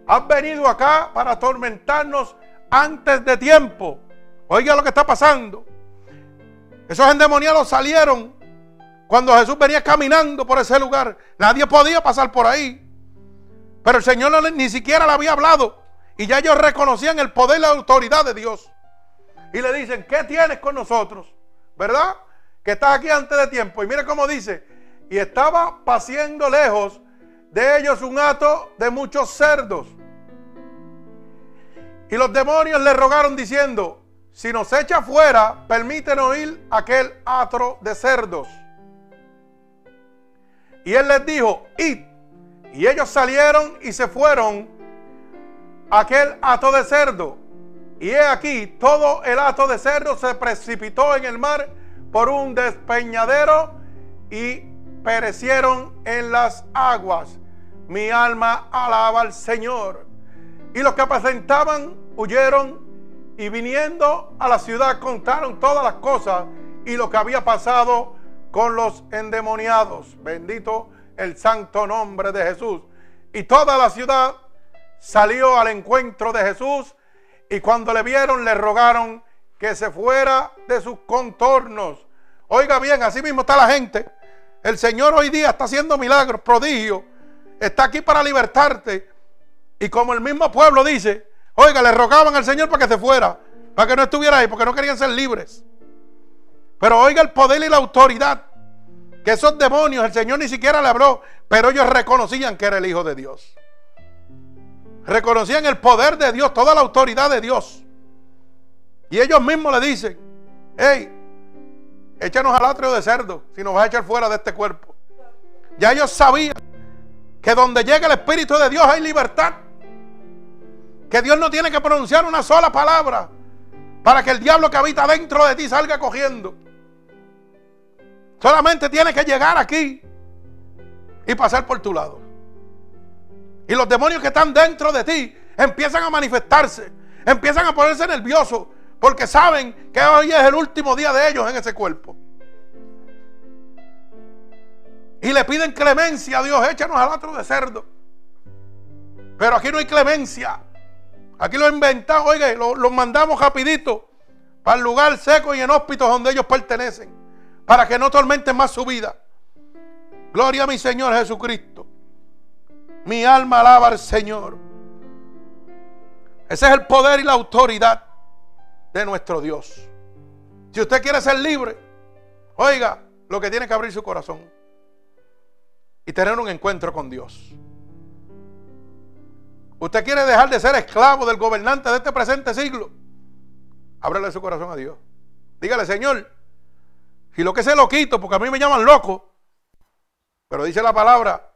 Speaker 1: Has venido acá para atormentarnos antes de tiempo. Oiga lo que está pasando. Esos endemoniados salieron cuando Jesús venía caminando por ese lugar. Nadie podía pasar por ahí. Pero el Señor ni siquiera le había hablado. Y ya ellos reconocían el poder y la autoridad de Dios. Y le dicen, ¿qué tienes con nosotros? ¿Verdad? Que estás aquí antes de tiempo. Y mire cómo dice, y estaba paseando lejos de ellos un hato de muchos cerdos. Y los demonios le rogaron diciendo, si nos echa fuera, permítenos ir aquel atro de cerdos. Y él les dijo, id. Y ellos salieron y se fueron aquel hato de cerdo. Y he aquí, todo el hato de cerdo se precipitó en el mar por un despeñadero y perecieron en las aguas. Mi alma alaba al Señor. Y los que apacentaban huyeron y viniendo a la ciudad contaron todas las cosas y lo que había pasado con los endemoniados. Bendito el santo nombre de Jesús. Y toda la ciudad salió al encuentro de Jesús y cuando le vieron le rogaron que se fuera de sus contornos. Oiga bien, así mismo está la gente. El Señor hoy día está haciendo milagros, prodigios. Está aquí para libertarte. Y como el mismo pueblo dice, oiga, le rogaban al Señor para que se fuera, para que no estuviera ahí, porque no querían ser libres. Pero oiga el poder y la autoridad. Que esos demonios, el Señor ni siquiera le habló, pero ellos reconocían que era el Hijo de Dios. Reconocían el poder de Dios, toda la autoridad de Dios. Y ellos mismos le dicen, hey, échanos al atrio de cerdo si nos vas a echar fuera de este cuerpo. Ya ellos sabían que donde llega el Espíritu de Dios hay libertad. Que Dios no tiene que pronunciar una sola palabra para que el diablo que habita dentro de ti salga cogiendo. Solamente tiene que llegar aquí y pasar por tu lado. Y los demonios que están dentro de ti empiezan a manifestarse, empiezan a ponerse nerviosos porque saben que hoy es el último día de ellos en ese cuerpo. Y le piden clemencia a Dios, échanos al otro de cerdo. Pero aquí no hay clemencia. Aquí lo inventamos, oiga, los mandamos rapidito para el lugar seco y inhóspito donde ellos pertenecen. Para que no tormenten más su vida. Gloria a mi Señor Jesucristo. Mi alma alaba al Señor. Ese es el poder y la autoridad de nuestro Dios. Si usted quiere ser libre, oiga, lo que tiene que abrir su corazón y tener un encuentro con Dios. Usted quiere dejar de ser esclavo del gobernante de este presente siglo. Ábrele su corazón a Dios. Dígale, Señor, si lo que sé lo quito, porque a mí me llaman loco, pero dice la palabra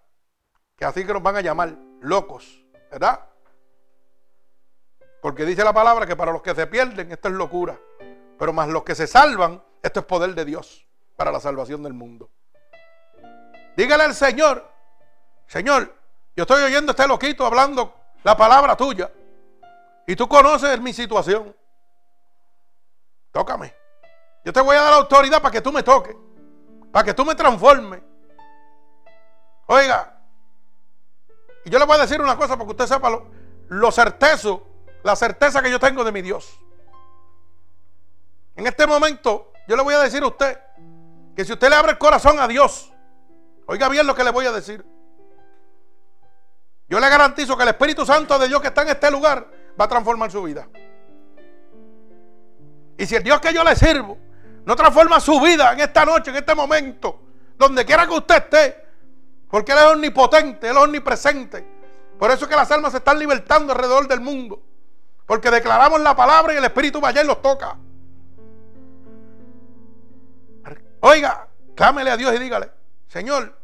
Speaker 1: que así que nos van a llamar locos, ¿verdad? Porque dice la palabra que para los que se pierden esto es locura, pero más los que se salvan, esto es poder de Dios para la salvación del mundo. Dígale al Señor, Señor, yo estoy oyendo a este loquito hablando la palabra tuya. Y tú conoces mi situación. Tócame. Yo te voy a dar autoridad para que tú me toques. Para que tú me transformes. Oiga. Y yo le voy a decir una cosa para que usted sepa lo, lo certezo, la certeza que yo tengo de mi Dios. En este momento, yo le voy a decir a usted que si usted le abre el corazón a Dios, oiga bien lo que le voy a decir. Yo le garantizo que el Espíritu Santo de Dios que está en este lugar va a transformar su vida. Y si el Dios que yo le sirvo no transforma su vida en esta noche, en este momento, donde quiera que usted esté, porque Él es omnipotente, Él es omnipresente. Por eso es que las almas se están libertando alrededor del mundo, porque declaramos la palabra y el Espíritu va allá y los toca. Oiga, clámele a Dios y dígale, Señor,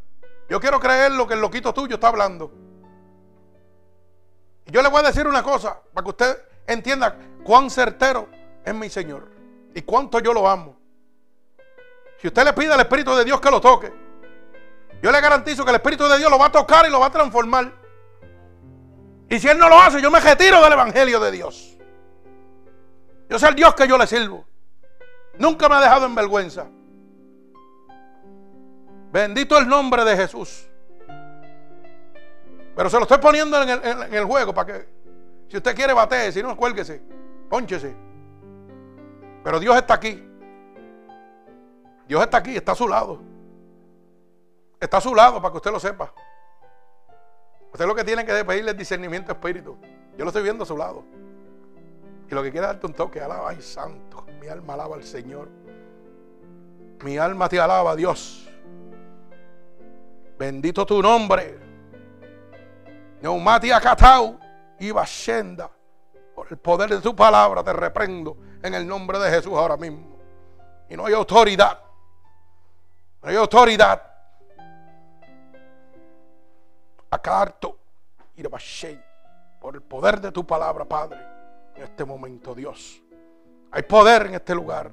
Speaker 1: yo quiero creer lo que el loquito tuyo está hablando. Y yo le voy a decir una cosa, para que usted entienda cuán certero es mi Señor y cuánto yo lo amo. Si usted le pide al Espíritu de Dios que lo toque, yo le garantizo que el Espíritu de Dios lo va a tocar y lo va a transformar. Y si Él no lo hace, yo me retiro del Evangelio de Dios. Yo soy el Dios que yo le sirvo. Nunca me ha dejado en vergüenza. Bendito el nombre de Jesús. Pero se lo estoy poniendo en el, juego para que, si usted quiere, batee, si no, cuélguese, pónchese. Pero Dios está aquí. Dios está aquí, está a su lado. Está a su lado para que usted lo sepa. Usted lo que tiene que pedirle es discernimiento espíritu. Yo lo estoy viendo a su lado. Y lo que quiere darte un toque, alaba, ay santo. Mi alma alaba al Señor. Mi alma te alaba, Dios. Bendito tu nombre. Neumati Akatau y Bashenda. Por el poder de tu palabra te reprendo en el nombre de Jesús ahora mismo. Y no hay autoridad. No hay autoridad. Acarto Por el poder de tu palabra, Padre. En este momento, Dios. Hay poder en este lugar.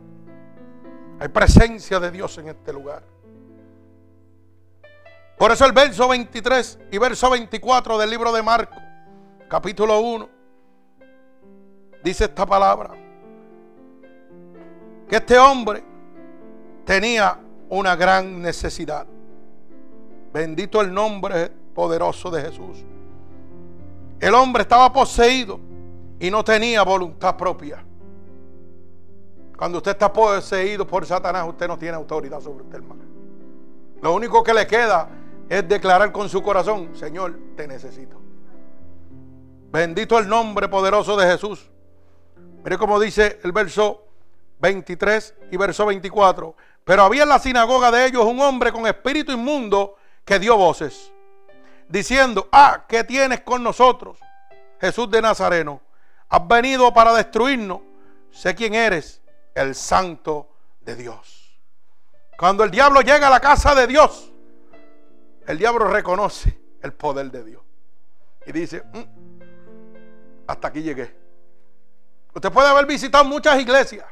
Speaker 1: Hay presencia de Dios en este lugar. Por eso el verso 23 y verso 24 del libro de Marcos, capítulo 1, dice esta palabra. Que este hombre tenía una gran necesidad. Bendito el nombre poderoso de Jesús. El hombre estaba poseído y no tenía voluntad propia. Cuando usted está poseído por Satanás, usted no tiene autoridad sobre usted, hermano. Lo único que le queda es declarar con su corazón, Señor, te necesito. Bendito el nombre poderoso de Jesús. Mire cómo dice el verso 23 y verso 24. Pero había en la sinagoga de ellos un hombre con espíritu inmundo que dio voces, diciendo, ah, ¿qué tienes con nosotros? Jesús de Nazareno, has venido para destruirnos. Sé quién eres, el santo de Dios. Cuando el diablo llega a la casa de Dios, el diablo reconoce el poder de Dios. Y dice, mm, hasta aquí llegué. Usted puede haber visitado muchas iglesias,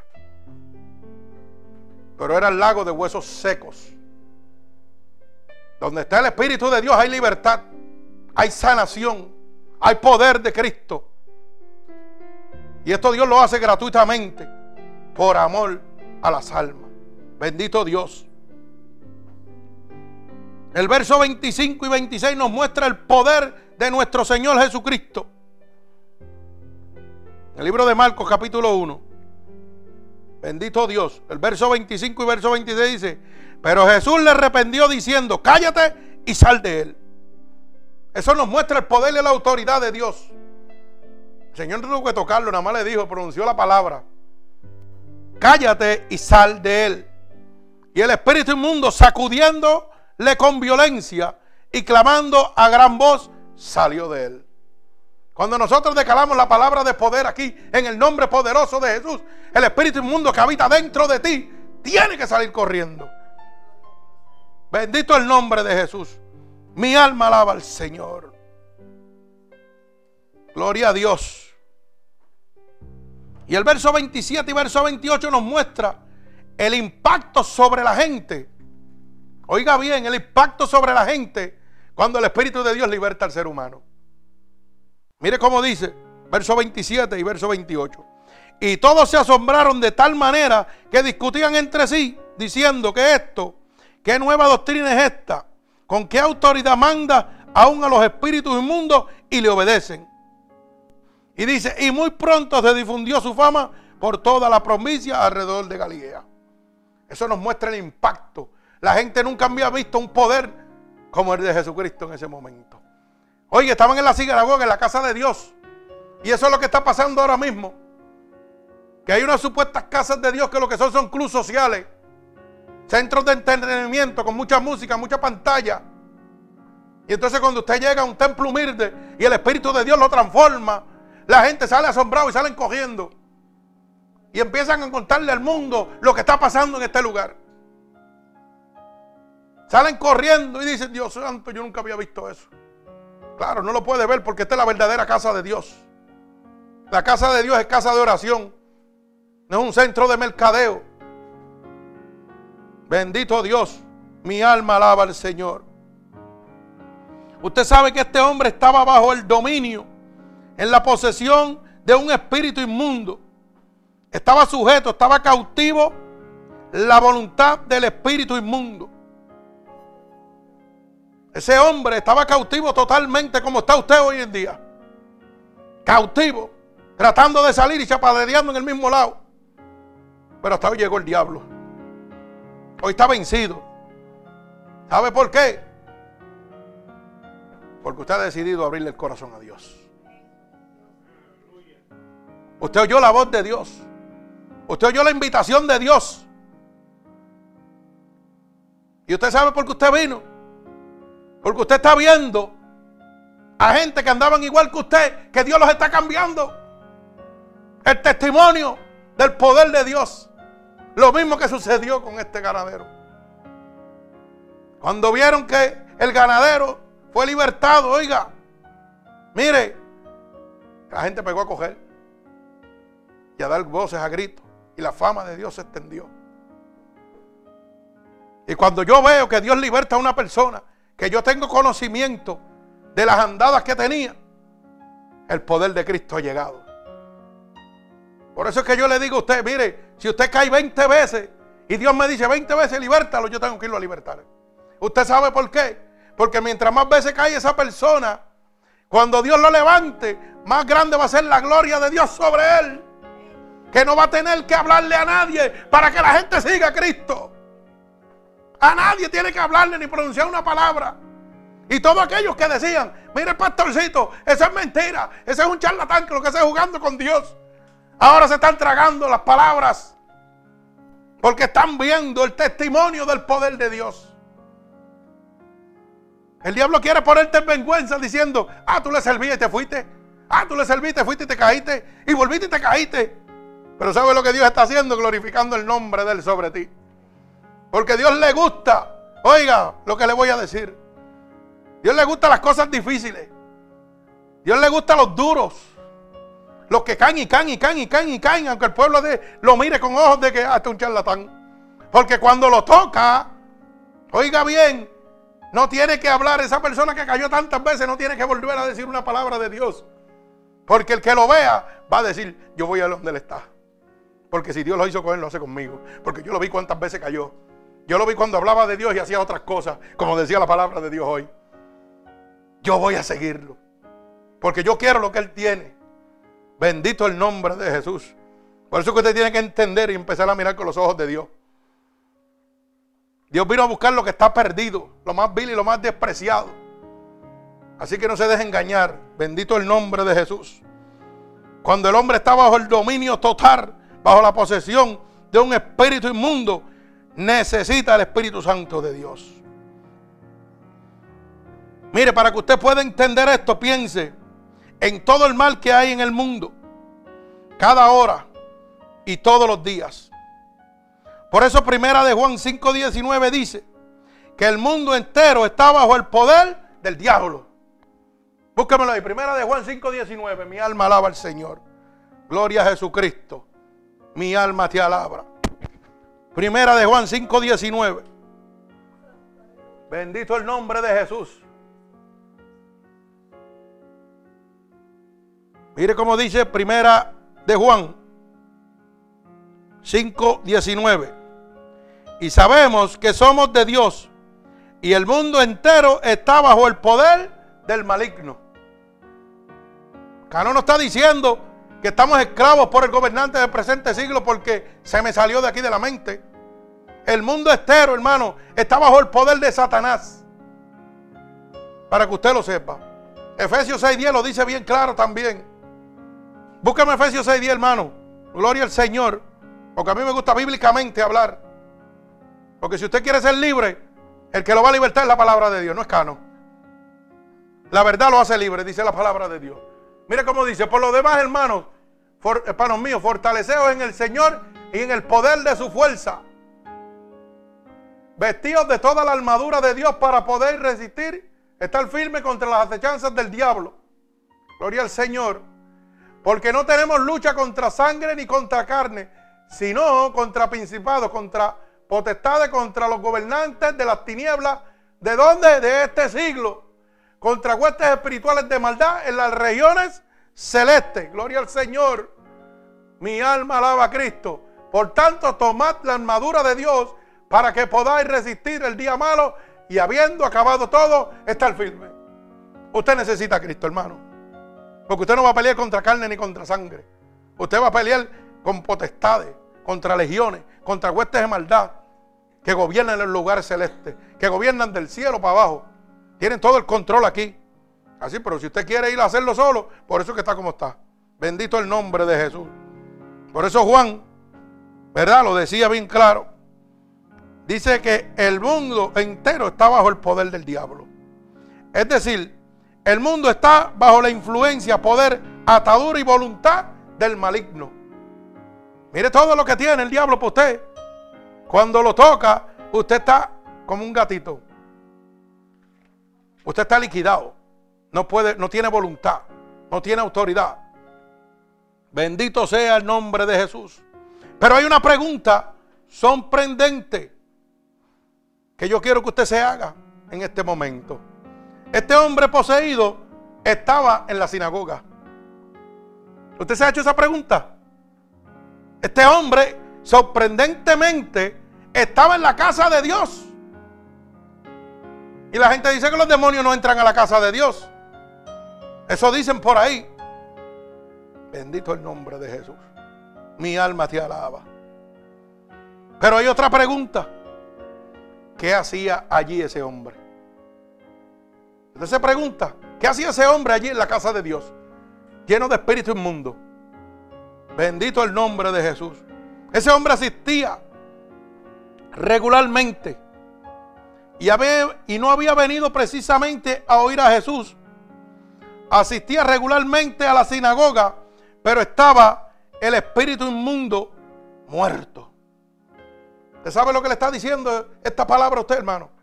Speaker 1: pero era el lago de huesos secos. Donde está el Espíritu de Dios hay libertad, hay sanación, hay poder de Cristo. Y esto Dios lo hace gratuitamente por amor a las almas. Bendito Dios. El verso 25 y 26 nos muestra el poder de nuestro Señor Jesucristo. El libro de Marcos capítulo 1. Bendito Dios. El verso 25 y verso 26 dice, pero Jesús le arrependió diciendo, cállate y sal de él. Eso nos muestra el poder y la autoridad de Dios. El Señor no tuvo que tocarlo, nada más le dijo, pronunció la palabra. Cállate y sal de él. Y el espíritu inmundo sacudiendo le con violencia y clamando a gran voz, salió de él. Cuando nosotros declaramos la palabra de poder aquí, en el nombre poderoso de Jesús, el espíritu inmundo que habita dentro de ti, tiene que salir corriendo. Bendito el nombre de Jesús. Mi alma alaba al Señor. Gloria a Dios. Y el verso 27 y verso 28 nos muestra el impacto sobre la gente Oiga bien, el impacto sobre la gente cuando el Espíritu de Dios liberta al ser humano. Mire cómo dice, verso 27 y verso 28. Y todos se asombraron de tal manera que discutían entre sí, diciendo que esto, qué nueva doctrina es esta, con qué autoridad manda aún a los espíritus inmundos y le obedecen. Y dice, y muy pronto se difundió su fama por toda la provincia alrededor de Galilea. Eso nos muestra el impacto la gente nunca había visto un poder como el de Jesucristo en ese momento. Oye, estaban en la sinagoga, en la casa de Dios. Y eso es lo que está pasando ahora mismo. Que hay unas supuestas casas de Dios que lo que son son clubes sociales. Centros de entretenimiento con mucha música, mucha pantalla. Y entonces cuando usted llega a un templo humilde y el Espíritu de Dios lo transforma, la gente sale asombrado y salen cogiendo. Y empiezan a contarle al mundo lo que está pasando en este lugar. Salen corriendo y dicen, Dios santo, yo nunca había visto eso. Claro, no lo puede ver porque esta es la verdadera casa de Dios. La casa de Dios es casa de oración. No es un centro de mercadeo. Bendito Dios. Mi alma alaba al Señor. Usted sabe que este hombre estaba bajo el dominio, en la posesión de un espíritu inmundo. Estaba sujeto, estaba cautivo la voluntad del espíritu inmundo. Ese hombre estaba cautivo totalmente como está usted hoy en día. Cautivo, tratando de salir y chapadereando en el mismo lado. Pero hasta hoy llegó el diablo. Hoy está vencido. ¿Sabe por qué? Porque usted ha decidido abrirle el corazón a Dios. Usted oyó la voz de Dios. Usted oyó la invitación de Dios. Y usted sabe por qué usted vino. Porque usted está viendo a gente que andaban igual que usted, que Dios los está cambiando. El testimonio del poder de Dios. Lo mismo que sucedió con este ganadero. Cuando vieron que el ganadero fue libertado, oiga, mire, la gente pegó a coger y a dar voces a gritos. Y la fama de Dios se extendió. Y cuando yo veo que Dios liberta a una persona, que yo tengo conocimiento de las andadas que tenía, el poder de Cristo ha llegado. Por eso es que yo le digo a usted, mire, si usted cae 20 veces y Dios me dice 20 veces libértalo, yo tengo que irlo a libertar. ¿Usted sabe por qué? Porque mientras más veces cae esa persona, cuando Dios lo levante, más grande va a ser la gloria de Dios sobre él. Que no va a tener que hablarle a nadie para que la gente siga a Cristo. A nadie tiene que hablarle ni pronunciar una palabra. Y todos aquellos que decían, mire pastorcito, eso es mentira, ese es un charlatán que lo que está jugando con Dios. Ahora se están tragando las palabras porque están viendo el testimonio del poder de Dios. El diablo quiere ponerte en vergüenza diciendo, ah, tú le servías y te fuiste. Ah, tú le serviste, fuiste y te caíste. Y volviste y te caíste. Pero ¿sabes lo que Dios está haciendo? Glorificando el nombre de Él sobre ti. Porque Dios le gusta, oiga lo que le voy a decir. Dios le gusta las cosas difíciles. Dios le gusta los duros. Los que caen y caen y caen y caen y caen, aunque el pueblo lo mire con ojos de que hasta ah, un charlatán. Porque cuando lo toca, oiga bien, no tiene que hablar. Esa persona que cayó tantas veces no tiene que volver a decir una palabra de Dios. Porque el que lo vea va a decir, yo voy a donde él está. Porque si Dios lo hizo con él, lo hace conmigo. Porque yo lo vi cuántas veces cayó. Yo lo vi cuando hablaba de Dios y hacía otras cosas, como decía la palabra de Dios hoy. Yo voy a seguirlo, porque yo quiero lo que Él tiene. Bendito el nombre de Jesús. Por eso que usted tiene que entender y empezar a mirar con los ojos de Dios. Dios vino a buscar lo que está perdido, lo más vil y lo más despreciado. Así que no se deje engañar. Bendito el nombre de Jesús. Cuando el hombre está bajo el dominio total, bajo la posesión de un espíritu inmundo, necesita el Espíritu Santo de Dios. Mire, para que usted pueda entender esto, piense en todo el mal que hay en el mundo, cada hora y todos los días. Por eso primera de Juan 5:19 dice que el mundo entero está bajo el poder del diablo. Búsquemelo ahí, primera de Juan 5:19, mi alma alaba al Señor. Gloria a Jesucristo. Mi alma te alaba. Primera de Juan 5:19. Bendito el nombre de Jesús. Mire cómo dice Primera de Juan 5:19. Y sabemos que somos de Dios y el mundo entero está bajo el poder del maligno. Acá no está diciendo que estamos esclavos por el gobernante del presente siglo porque se me salió de aquí de la mente. El mundo entero, hermano, está bajo el poder de Satanás. Para que usted lo sepa. Efesios 6.10 lo dice bien claro también. Búscame Efesios 6.10, hermano. Gloria al Señor. Porque a mí me gusta bíblicamente hablar. Porque si usted quiere ser libre, el que lo va a libertar es la palabra de Dios, no es cano. La verdad lo hace libre, dice la palabra de Dios. Mire cómo dice, por lo demás, hermanos, hermanos míos, fortaleceos en el Señor y en el poder de su fuerza. Vestidos de toda la armadura de Dios para poder resistir, estar firme contra las acechanzas del diablo. Gloria al Señor. Porque no tenemos lucha contra sangre ni contra carne, sino contra principados, contra potestades, contra los gobernantes de las tinieblas. ¿De dónde? De este siglo. Contra huestes espirituales de maldad en las regiones celestes. Gloria al Señor. Mi alma alaba a Cristo. Por tanto, tomad la armadura de Dios para que podáis resistir el día malo y habiendo acabado todo, estar firme. Usted necesita a Cristo, hermano. Porque usted no va a pelear contra carne ni contra sangre. Usted va a pelear con potestades, contra legiones, contra huestes de maldad que gobiernan en los lugares celestes, que gobiernan del cielo para abajo. Tienen todo el control aquí. Así, pero si usted quiere ir a hacerlo solo, por eso que está como está. Bendito el nombre de Jesús. Por eso Juan, ¿verdad? Lo decía bien claro. Dice que el mundo entero está bajo el poder del diablo. Es decir, el mundo está bajo la influencia, poder, atadura y voluntad del maligno. Mire todo lo que tiene el diablo por usted. Cuando lo toca, usted está como un gatito. Usted está liquidado. No puede, no tiene voluntad, no tiene autoridad. Bendito sea el nombre de Jesús. Pero hay una pregunta sorprendente que yo quiero que usted se haga en este momento. Este hombre poseído estaba en la sinagoga. ¿Usted se ha hecho esa pregunta? Este hombre sorprendentemente estaba en la casa de Dios. Y la gente dice que los demonios no entran a la casa de Dios. Eso dicen por ahí. Bendito el nombre de Jesús. Mi alma te alaba. Pero hay otra pregunta. ¿Qué hacía allí ese hombre? Usted se pregunta, ¿qué hacía ese hombre allí en la casa de Dios? Lleno de espíritu inmundo. Bendito el nombre de Jesús. Ese hombre asistía regularmente y, y no había venido precisamente a oír a Jesús. Asistía regularmente a la sinagoga, pero estaba el espíritu inmundo muerto. ¿Usted sabe lo que le está diciendo esta palabra a usted, hermano?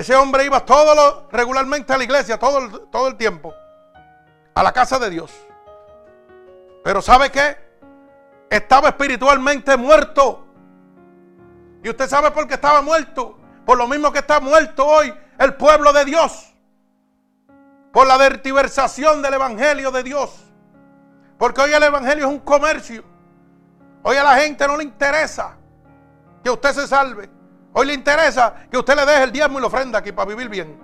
Speaker 1: Ese hombre iba todo regularmente a la iglesia, todo todo el tiempo, a la casa de Dios. Pero ¿sabe qué? Estaba espiritualmente muerto. Y usted sabe por qué estaba muerto. Por lo mismo que está muerto hoy el pueblo de Dios. Por la vertiversación del Evangelio de Dios. Porque hoy el Evangelio es un comercio. Hoy a la gente no le interesa que usted se salve. Hoy le interesa que usted le deje el diezmo y la ofrenda aquí para vivir bien.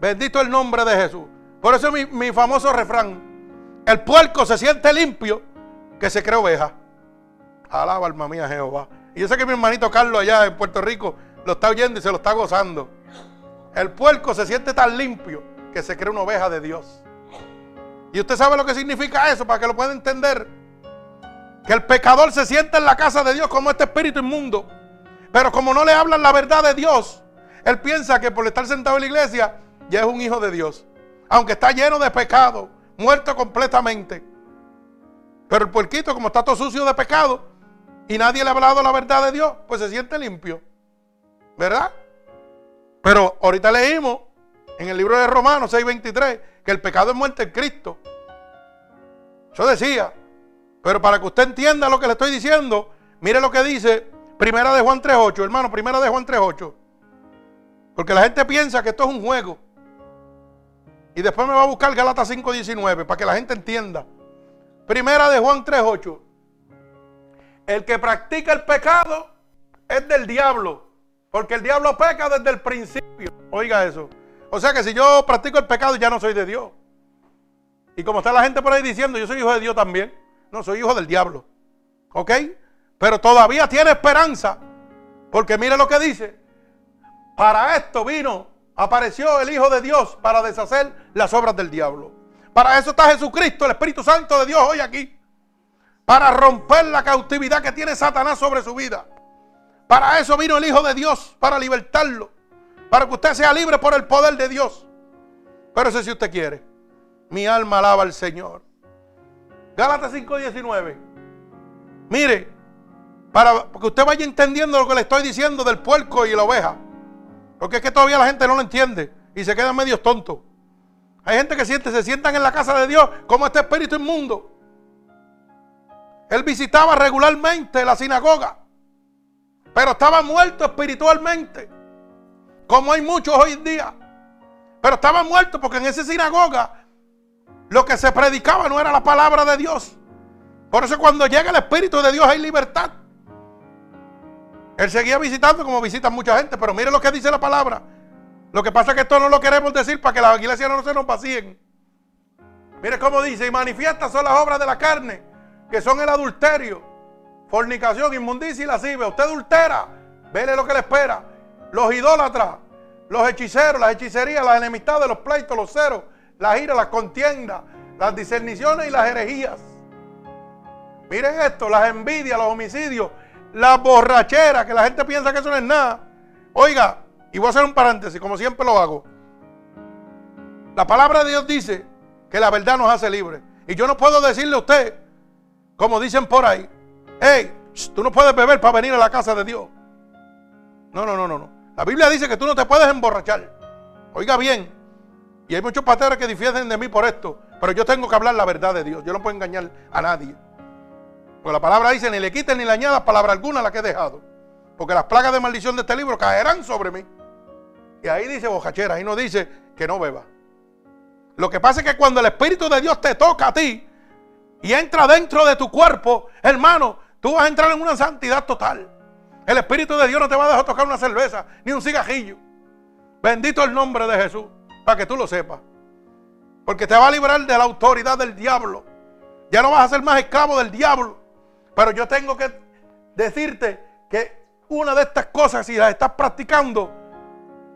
Speaker 1: Bendito el nombre de Jesús. Por eso mi, mi famoso refrán. El puerco se siente limpio que se cree oveja. Alaba alma mía Jehová. Y yo sé que mi hermanito Carlos allá en Puerto Rico lo está oyendo y se lo está gozando. El puerco se siente tan limpio que se cree una oveja de Dios. Y usted sabe lo que significa eso para que lo pueda entender. Que el pecador se siente en la casa de Dios como este espíritu inmundo. Pero como no le hablan la verdad de Dios, él piensa que por estar sentado en la iglesia ya es un hijo de Dios. Aunque está lleno de pecado, muerto completamente. Pero el puerquito, como está todo sucio de pecado y nadie le ha hablado la verdad de Dios, pues se siente limpio. ¿Verdad? Pero ahorita leímos en el libro de Romanos 6:23 que el pecado es muerte en Cristo. Yo decía, pero para que usted entienda lo que le estoy diciendo, mire lo que dice Primera de Juan 3:8, hermano, Primera de Juan 3:8. Porque la gente piensa que esto es un juego. Y después me va a buscar Galata 5.19 para que la gente entienda. Primera de Juan 3.8. El que practica el pecado es del diablo. Porque el diablo peca desde el principio. Oiga eso. O sea que si yo practico el pecado ya no soy de Dios. Y como está la gente por ahí diciendo, yo soy hijo de Dios también. No, soy hijo del diablo. ¿Ok? Pero todavía tiene esperanza. Porque mire lo que dice. Para esto vino apareció el Hijo de Dios para deshacer las obras del diablo. Para eso está Jesucristo, el Espíritu Santo de Dios hoy aquí. para romper la cautividad que tiene Satanás sobre su vida. Para eso vino el Hijo de Dios, para libertarlo, para que usted sea libre por el poder de Dios. Pero eso si usted quiere. Mi alma alaba al Señor. Gálatas 5:19. Mire, para que usted vaya entendiendo lo que le estoy diciendo del puerco y la oveja. Porque es que todavía la gente no lo entiende y se quedan medio tontos. Hay gente que siente, se sientan en la casa de Dios como este espíritu inmundo. Él visitaba regularmente la sinagoga, pero estaba muerto espiritualmente, como hay muchos hoy en día. Pero estaba muerto porque en esa sinagoga lo que se predicaba no era la palabra de Dios. Por eso cuando llega el Espíritu de Dios hay libertad. Él seguía visitando como visitan mucha gente, pero mire lo que dice la palabra. Lo que pasa es que esto no lo queremos decir para que las iglesias no se nos vacíen. Mire cómo dice, y manifiestas son las obras de la carne, que son el adulterio, fornicación, inmundicia y lascivia. Usted adultera, vele lo que le espera. Los idólatras, los hechiceros, las hechicerías, las enemistades, los pleitos, los ceros, las iras, las contiendas, las discerniciones y las herejías. Miren esto, las envidias, los homicidios, las borracheras, que la gente piensa que eso no es nada. Oiga, y voy a hacer un paréntesis, como siempre lo hago. La palabra de Dios dice que la verdad nos hace libres. Y yo no puedo decirle a usted, como dicen por ahí, hey, tú no puedes beber para venir a la casa de Dios. No, no, no, no, no. La Biblia dice que tú no te puedes emborrachar. Oiga bien. Y hay muchos pateros que difieren de mí por esto. Pero yo tengo que hablar la verdad de Dios. Yo no puedo engañar a nadie. Porque la palabra dice, ni le quiten ni le añadas palabra alguna la que he dejado. Porque las plagas de maldición de este libro caerán sobre mí. Y ahí dice bojachera, ahí no dice que no beba. Lo que pasa es que cuando el Espíritu de Dios te toca a ti y entra dentro de tu cuerpo, hermano, tú vas a entrar en una santidad total. El Espíritu de Dios no te va a dejar tocar una cerveza ni un cigajillo. Bendito el nombre de Jesús, para que tú lo sepas. Porque te va a librar de la autoridad del diablo. Ya no vas a ser más esclavo del diablo. Pero yo tengo que decirte que una de estas cosas, si las estás practicando,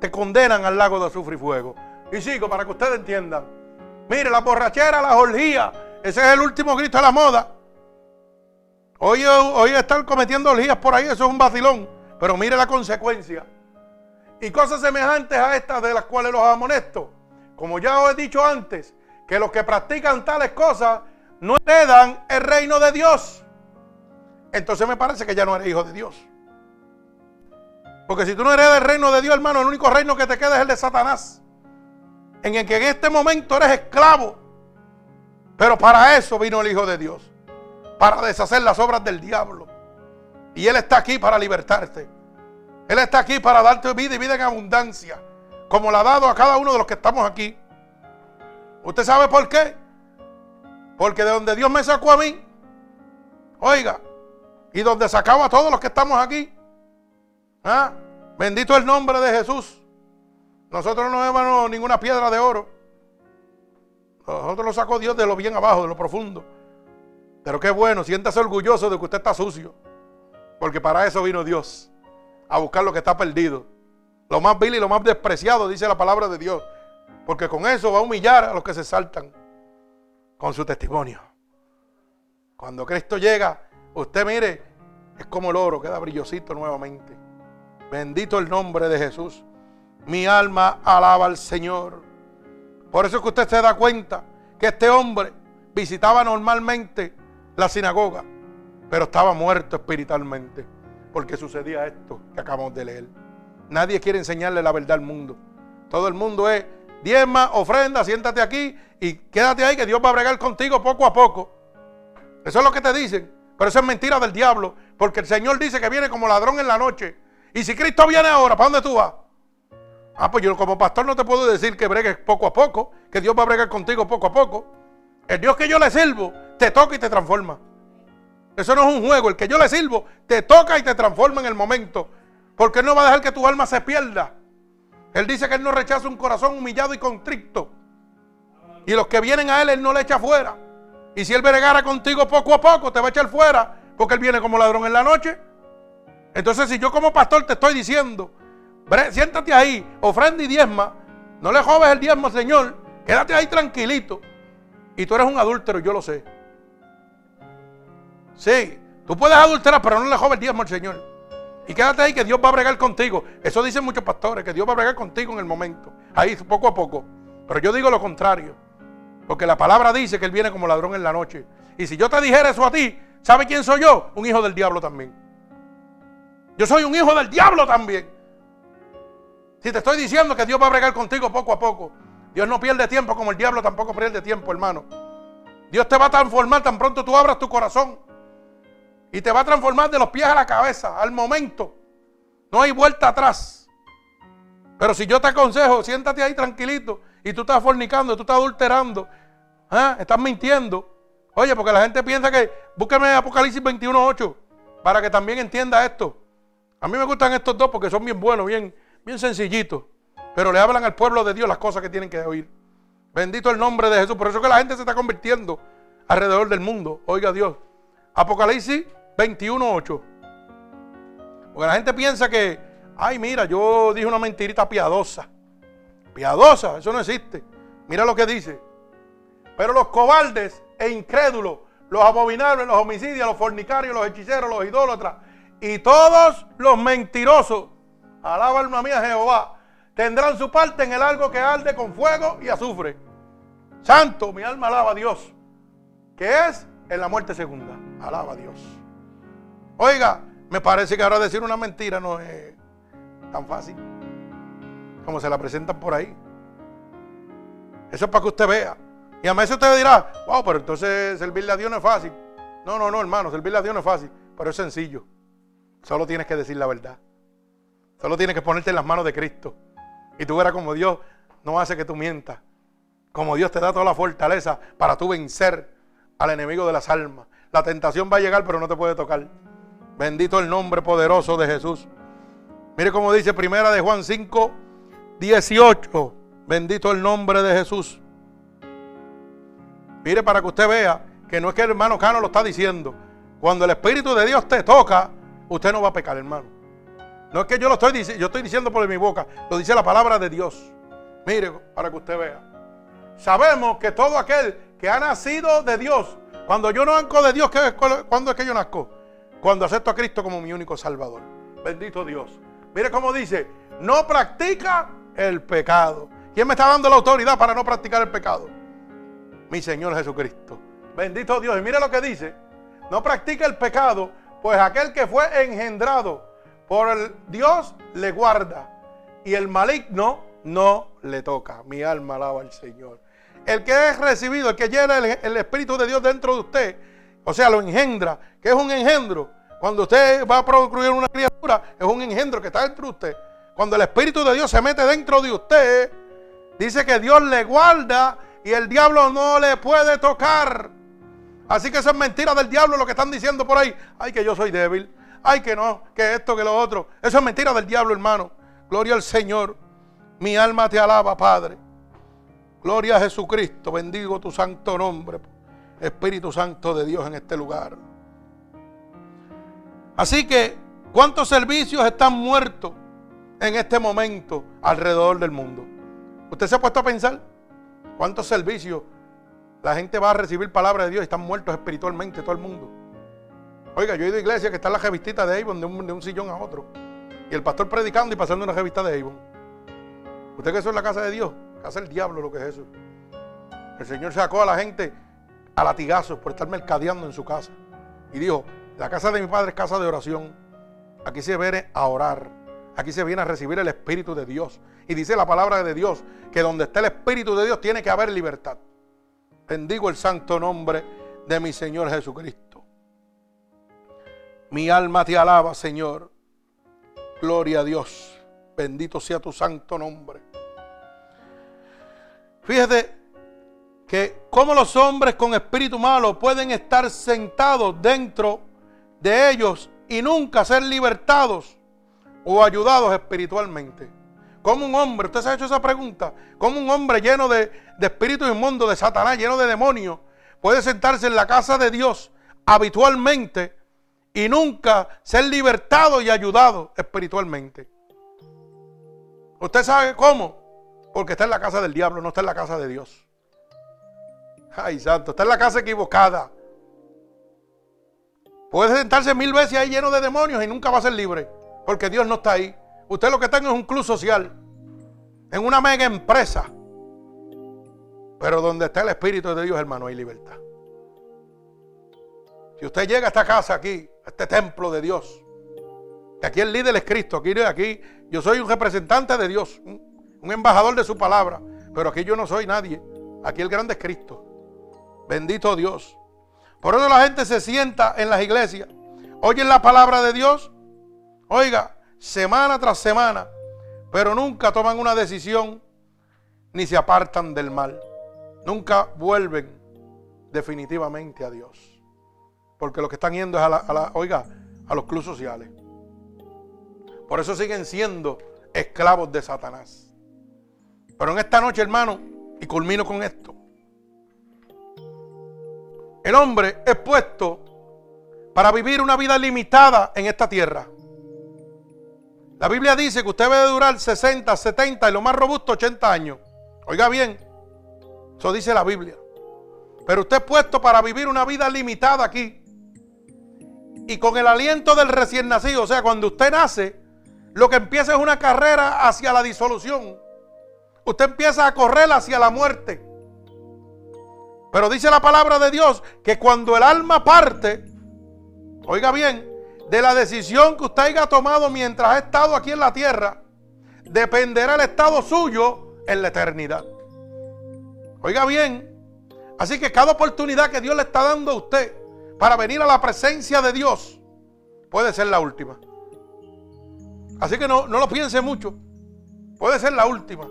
Speaker 1: te condenan al lago de azufre y fuego. Y sigo para que ustedes entiendan. Mire, la borrachera, la orgía, ese es el último grito de la moda. Hoy, hoy están cometiendo orgías por ahí, eso es un vacilón. Pero mire la consecuencia. Y cosas semejantes a estas de las cuales los amonesto. Como ya os he dicho antes, que los que practican tales cosas no heredan el reino de Dios. Entonces me parece que ya no eres hijo de Dios. Porque si tú no eres del reino de Dios, hermano, el único reino que te queda es el de Satanás. En el que en este momento eres esclavo. Pero para eso vino el Hijo de Dios. Para deshacer las obras del diablo. Y Él está aquí para libertarte. Él está aquí para darte vida y vida en abundancia. Como la ha dado a cada uno de los que estamos aquí. ¿Usted sabe por qué? Porque de donde Dios me sacó a mí, oiga, y donde sacaba a todos los que estamos aquí, ¿Ah? Bendito el nombre de Jesús. Nosotros no vemos ninguna piedra de oro. Nosotros lo sacó Dios de lo bien abajo, de lo profundo. Pero qué bueno, siéntase orgulloso de que usted está sucio. Porque para eso vino Dios. A buscar lo que está perdido. Lo más vil y lo más despreciado, dice la palabra de Dios. Porque con eso va a humillar a los que se saltan. Con su testimonio. Cuando Cristo llega, usted mire, es como el oro, queda brillosito nuevamente. Bendito el nombre de Jesús. Mi alma alaba al Señor. Por eso es que usted se da cuenta que este hombre visitaba normalmente la sinagoga, pero estaba muerto espiritualmente, porque sucedía esto que acabamos de leer. Nadie quiere enseñarle la verdad al mundo. Todo el mundo es diezma, ofrenda, siéntate aquí y quédate ahí que Dios va a bregar contigo poco a poco. Eso es lo que te dicen. Pero eso es mentira del diablo, porque el Señor dice que viene como ladrón en la noche y si Cristo viene ahora, ¿para dónde tú vas? Ah, pues yo como pastor no te puedo decir que bregues poco a poco, que Dios va a bregar contigo poco a poco. El Dios que yo le sirvo te toca y te transforma. Eso no es un juego. El que yo le sirvo te toca y te transforma en el momento. Porque Él no va a dejar que tu alma se pierda. Él dice que Él no rechaza un corazón humillado y contrito. Y los que vienen a Él, Él no le echa fuera. Y si Él bregara contigo poco a poco, te va a echar fuera. Porque Él viene como ladrón en la noche. Entonces, si yo como pastor te estoy diciendo, siéntate ahí, ofrenda y diezma, no le joves el diezmo, Señor, quédate ahí tranquilito. Y tú eres un adúltero, yo lo sé. Sí, tú puedes adulterar, pero no le joves el diezmo al Señor. Y quédate ahí que Dios va a bregar contigo. Eso dicen muchos pastores, que Dios va a bregar contigo en el momento. Ahí, poco a poco. Pero yo digo lo contrario. Porque la palabra dice que Él viene como ladrón en la noche. Y si yo te dijera eso a ti, ¿sabe quién soy yo? Un hijo del diablo también. Yo soy un hijo del diablo también. Si te estoy diciendo que Dios va a bregar contigo poco a poco. Dios no pierde tiempo como el diablo tampoco pierde tiempo, hermano. Dios te va a transformar tan pronto tú abras tu corazón. Y te va a transformar de los pies a la cabeza, al momento. No hay vuelta atrás. Pero si yo te aconsejo, siéntate ahí tranquilito y tú estás fornicando, tú estás adulterando, ¿eh? estás mintiendo. Oye, porque la gente piensa que, búsqueme Apocalipsis 21.8 para que también entienda esto. A mí me gustan estos dos porque son bien buenos, bien, bien sencillitos. Pero le hablan al pueblo de Dios las cosas que tienen que oír. Bendito el nombre de Jesús. Por eso que la gente se está convirtiendo alrededor del mundo. Oiga Dios. Apocalipsis 21.8. Porque la gente piensa que, ay, mira, yo dije una mentirita piadosa. Piadosa, eso no existe. Mira lo que dice. Pero los cobardes e incrédulos, los abominables, los homicidios, los fornicarios, los hechiceros, los idólatras y todos los mentirosos, alaba alma mía Jehová, tendrán su parte en el algo que arde con fuego y azufre. Santo, mi alma alaba a Dios, que es en la muerte segunda. Alaba a Dios. Oiga, me parece que ahora decir una mentira no es tan fácil como se la presentan por ahí. Eso es para que usted vea. Y a veces usted dirá, wow, pero entonces servirle a Dios no es fácil. No, no, no, hermano, servirle a Dios no es fácil, pero es sencillo. Solo tienes que decir la verdad. Solo tienes que ponerte en las manos de Cristo. Y tú verás como Dios no hace que tú mientas. Como Dios te da toda la fortaleza para tú vencer al enemigo de las almas. La tentación va a llegar, pero no te puede tocar. Bendito el nombre poderoso de Jesús. Mire cómo dice primera de Juan 5, 18. Bendito el nombre de Jesús. Mire para que usted vea que no es que el hermano Cano lo está diciendo. Cuando el Espíritu de Dios te toca, usted no va a pecar, hermano. No es que yo lo estoy diciendo, yo estoy diciendo por mi boca, lo dice la palabra de Dios. Mire, para que usted vea. Sabemos que todo aquel que ha nacido de Dios, cuando yo nazco de Dios, ¿cuándo es que yo nazco? Cuando acepto a Cristo como mi único Salvador. Bendito Dios. Mire cómo dice, no practica el pecado. ¿Quién me está dando la autoridad para no practicar el pecado? Mi Señor Jesucristo. Bendito Dios. Y mire lo que dice, no practica el pecado, pues aquel que fue engendrado por el Dios le guarda y el maligno no le toca. Mi alma alaba al Señor. El que es recibido, el que llena el, Espíritu de Dios dentro de usted, o sea, lo engendra, que es un engendro. Cuando usted va a procrear una criatura, es un engendro que está dentro de usted. Cuando el Espíritu de Dios se mete dentro de usted, dice que Dios le guarda y el diablo no le puede tocar. Así que eso es mentira del diablo lo que están diciendo por ahí. Ay, que yo soy débil ay que no, que esto, que lo otro. Eso es mentira del diablo, hermano. Gloria al Señor. Mi alma te alaba, Padre. Gloria a Jesucristo. Bendigo tu santo nombre. Espíritu Santo de Dios en este lugar. Así que, ¿cuántos servicios están muertos en este momento alrededor del mundo? ¿Usted se ha puesto a pensar? ¿Cuántos servicios la gente va a recibir palabra de Dios y están muertos espiritualmente todo el mundo? Oiga, yo he ido a iglesia que está en la revistita de Avon de un, sillón a otro. Y el pastor predicando y pasando una revista de Avon. ¿Usted que eso es la casa de Dios? Casa del diablo lo que es eso. El Señor sacó a la gente a latigazos por estar mercadeando en su casa. Y dijo, la casa de mi padre es casa de oración. Aquí se viene a orar. Aquí se viene a recibir el Espíritu de Dios. Y dice la palabra de Dios que donde está el Espíritu de Dios tiene que haber libertad. Bendigo el santo nombre de mi Señor Jesucristo. Mi alma te alaba, Señor. Gloria a Dios. Bendito sea tu santo nombre. Fíjate que como los hombres con espíritu malo pueden estar sentados dentro de ellos y nunca ser libertados o ayudados espiritualmente. Como un hombre, usted se ha hecho esa pregunta, como un hombre lleno de, de espíritu inmundo, de Satanás, lleno de demonios, puede sentarse en la casa de Dios habitualmente y nunca ser libertado y ayudado espiritualmente. ¿Usted sabe cómo? Porque está en la casa del diablo, no está en la casa de Dios. Ay, santo, está en la casa equivocada. Puede sentarse mil veces ahí lleno de demonios y nunca va a ser libre. Porque Dios no está ahí. Usted lo que está en es un club social. En una mega empresa. Pero donde está el Espíritu de Dios, hermano, hay libertad. Si usted llega a esta casa aquí, a este templo de Dios, que aquí el líder es Cristo, aquí, aquí yo soy un representante de Dios, un embajador de su palabra, pero aquí yo no soy nadie. Aquí el grande es Cristo. Bendito Dios. Por eso la gente se sienta en las iglesias, oyen la palabra de Dios, oiga, semana tras semana, pero nunca toman una decisión ni se apartan del mal. Nunca vuelven definitivamente a Dios. Porque lo que están yendo es a la, oiga, a los clubes sociales. Por eso siguen siendo esclavos de Satanás. Pero en esta noche, hermano, y culmino con esto. El hombre es puesto para vivir una vida limitada en esta tierra. La Biblia dice que usted debe durar 60, 70 y lo más robusto 80 años. Oiga bien, eso dice la Biblia. Pero usted es puesto para vivir una vida limitada aquí. Y con el aliento del recién nacido, o sea, cuando usted nace, lo que empieza es una carrera hacia la disolución. Usted empieza a correr hacia la muerte. Pero dice la palabra de Dios que cuando el alma parte, oiga bien, de la decisión que usted haya tomado mientras ha estado aquí en la tierra, dependerá el estado suyo en la eternidad. Oiga bien, así que cada oportunidad que Dios le está dando a usted para venir a la presencia de Dios puede ser la última. Así que no, no lo piense mucho, puede ser la última.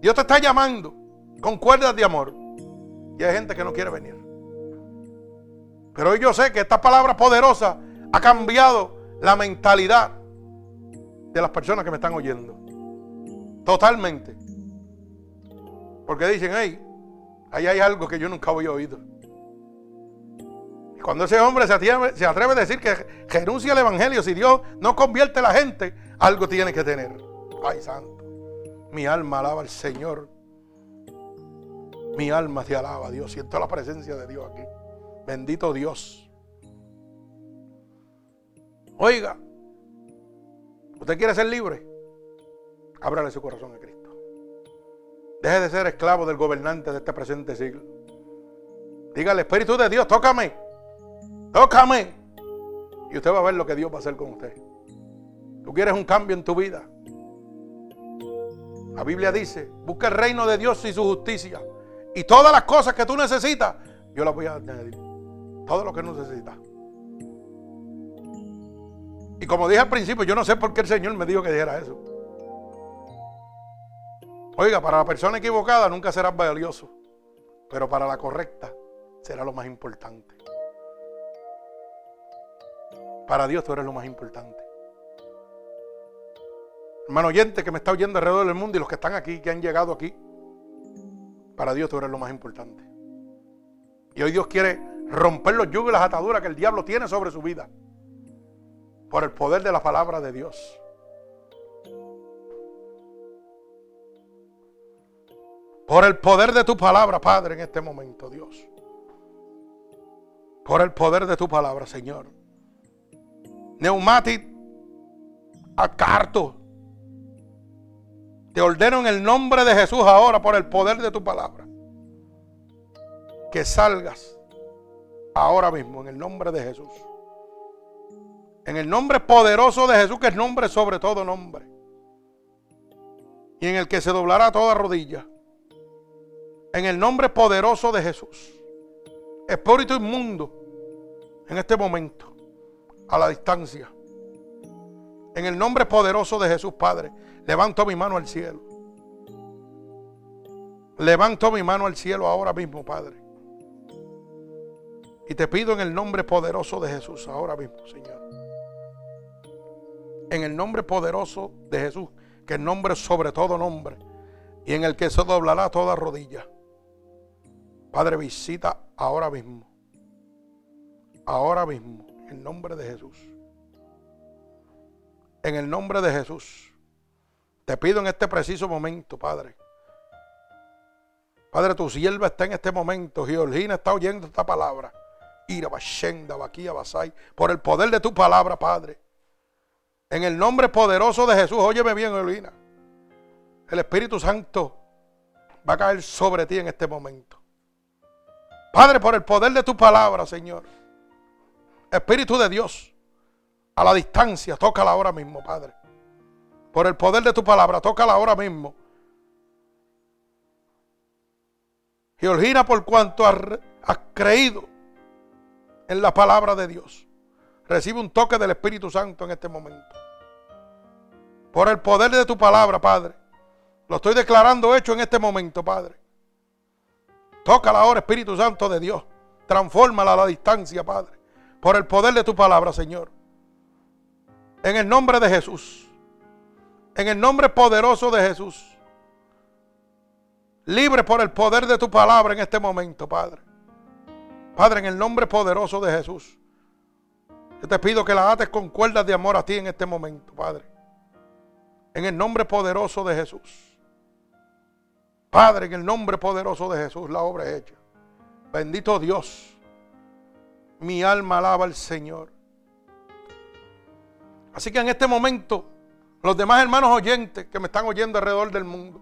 Speaker 1: Dios te está llamando con cuerdas de amor. Y hay gente que no quiere venir. Pero hoy yo sé que esta palabra poderosa ha cambiado la mentalidad de las personas que me están oyendo. Totalmente. Porque dicen, hey, ahí hay algo que yo nunca había oído. Y cuando ese hombre se atreve, se atreve a decir que renuncia al Evangelio, si Dios no convierte a la gente, algo tiene que tener. Ay, santo. Mi alma alaba al Señor. Mi alma te alaba, Dios. Siento la presencia de Dios aquí. Bendito Dios. Oiga, ¿usted quiere ser libre? Ábrale su corazón a Cristo. Deje de ser esclavo del gobernante de este presente siglo. Dígale, Espíritu de Dios, tócame. Tócame. Y usted va a ver lo que Dios va a hacer con usted. Tú quieres un cambio en tu vida. La Biblia dice, busca el reino de Dios y su justicia. Y todas las cosas que tú necesitas, yo las voy a añadir. Todo lo que necesitas. Y como dije al principio, yo no sé por qué el Señor me dijo que dijera eso. Oiga, para la persona equivocada nunca serás valioso, pero para la correcta será lo más importante. Para Dios tú eres lo más importante. Hermano oyente que me está oyendo alrededor del mundo y los que están aquí, que han llegado aquí. Para Dios tú eres lo más importante. Y hoy Dios quiere romper los yugos y las ataduras que el diablo tiene sobre su vida. Por el poder de la palabra de Dios. Por el poder de tu palabra, Padre, en este momento, Dios. Por el poder de tu palabra, Señor. Neumatic Acarto. Te ordeno en el nombre de Jesús ahora por el poder de tu palabra. Que salgas ahora mismo en el nombre de Jesús. En el nombre poderoso de Jesús, que es nombre sobre todo nombre. Y en el que se doblará toda rodilla. En el nombre poderoso de Jesús. Espíritu inmundo. En este momento. A la distancia. En el nombre poderoso de Jesús, Padre. Levanto mi mano al cielo. Levanto mi mano al cielo ahora mismo, Padre. Y te pido en el nombre poderoso de Jesús, ahora mismo, Señor. En el nombre poderoso de Jesús, que es nombre sobre todo nombre, y en el que se doblará toda rodilla. Padre, visita ahora mismo. Ahora mismo, en el nombre de Jesús. En el nombre de Jesús. Te pido en este preciso momento, Padre. Padre, tu sierva está en este momento. Georgina está oyendo esta palabra. Por el poder de tu palabra, Padre. En el nombre poderoso de Jesús, óyeme bien, Evelina. El Espíritu Santo va a caer sobre ti en este momento. Padre, por el poder de tu palabra, Señor. Espíritu de Dios, a la distancia, tócala ahora mismo, Padre. Por el poder de tu palabra, tócala ahora mismo. Georgina, por cuanto has creído en la palabra de Dios, recibe un toque del Espíritu Santo en este momento. Por el poder de tu palabra, Padre. Lo estoy declarando hecho en este momento, Padre. Tócala ahora, Espíritu Santo de Dios. Transfórmala a la distancia, Padre. Por el poder de tu palabra, Señor. En el nombre de Jesús. En el nombre poderoso de Jesús. Libre por el poder de tu palabra en este momento, Padre. Padre, en el nombre poderoso de Jesús. Yo te pido que la ates con cuerdas de amor a ti en este momento, Padre. En el nombre poderoso de Jesús. Padre, en el nombre poderoso de Jesús, la obra es hecha. Bendito Dios. Mi alma alaba al Señor. Así que en este momento, los demás hermanos oyentes que me están oyendo alrededor del mundo,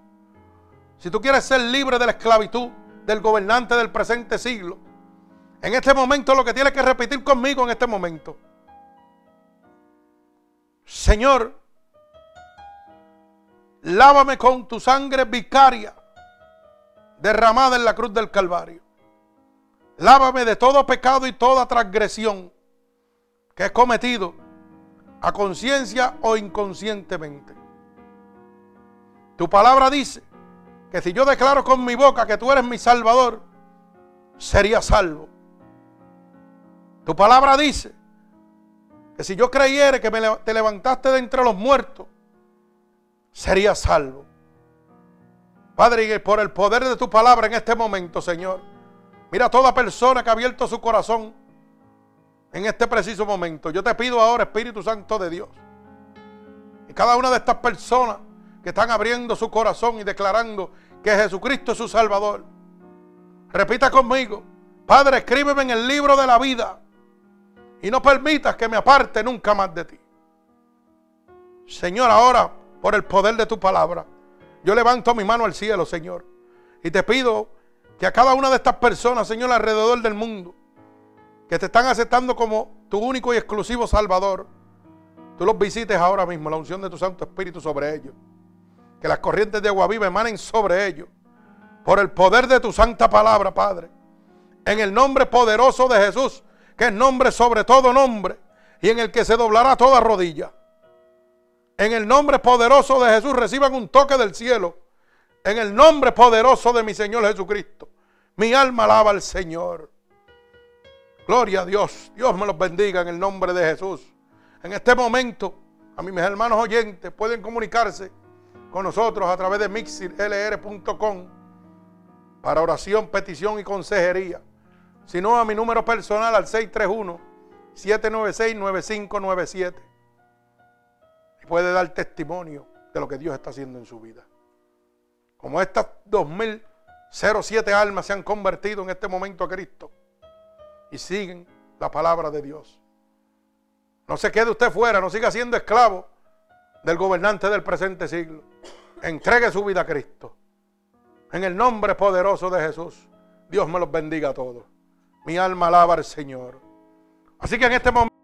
Speaker 1: si tú quieres ser libre de la esclavitud del gobernante del presente siglo, en este momento lo que tienes que repetir conmigo en este momento. Señor, lávame con tu sangre vicaria derramada en la cruz del Calvario. Lávame de todo pecado y toda transgresión que he cometido a conciencia o inconscientemente. Tu palabra dice que si yo declaro con mi boca que tú eres mi salvador, sería salvo. Tu palabra dice que si yo creyere que me, te levantaste de entre los muertos, sería salvo. Padre, y por el poder de tu palabra en este momento, Señor, mira a toda persona que ha abierto su corazón en este preciso momento. Yo te pido ahora, Espíritu Santo de Dios, y cada una de estas personas que están abriendo su corazón y declarando que Jesucristo es su Salvador, repita conmigo, Padre, escríbeme en el libro de la vida y no permitas que me aparte nunca más de ti. Señor, ahora, por el poder de tu palabra, yo levanto mi mano al cielo, Señor, y te pido que a cada una de estas personas, Señor, alrededor del mundo, que te están aceptando como tu único y exclusivo Salvador, tú los visites ahora mismo, la unción de tu Santo Espíritu sobre ellos. Que las corrientes de agua viva emanen sobre ellos. Por el poder de tu santa palabra, Padre. En el nombre poderoso de Jesús, que es nombre sobre todo nombre, y en el que se doblará toda rodilla. En el nombre poderoso de Jesús reciban un toque del cielo. En el nombre poderoso de mi Señor Jesucristo. Mi alma alaba al Señor. Gloria a Dios. Dios me los bendiga en el nombre de Jesús. En este momento, a mis hermanos oyentes pueden comunicarse con nosotros a través de mixirlr.com para oración, petición y consejería. Si no, a mi número personal al 631-796-9597. Y puede dar testimonio de lo que Dios está haciendo en su vida. Como estas 2007 almas se han convertido en este momento a Cristo y siguen la palabra de Dios. No se quede usted fuera, no siga siendo esclavo del gobernante del presente siglo. Entregue su vida a Cristo. En el nombre poderoso de Jesús, Dios me los bendiga a todos. Mi alma alaba al Señor. Así que en este momento...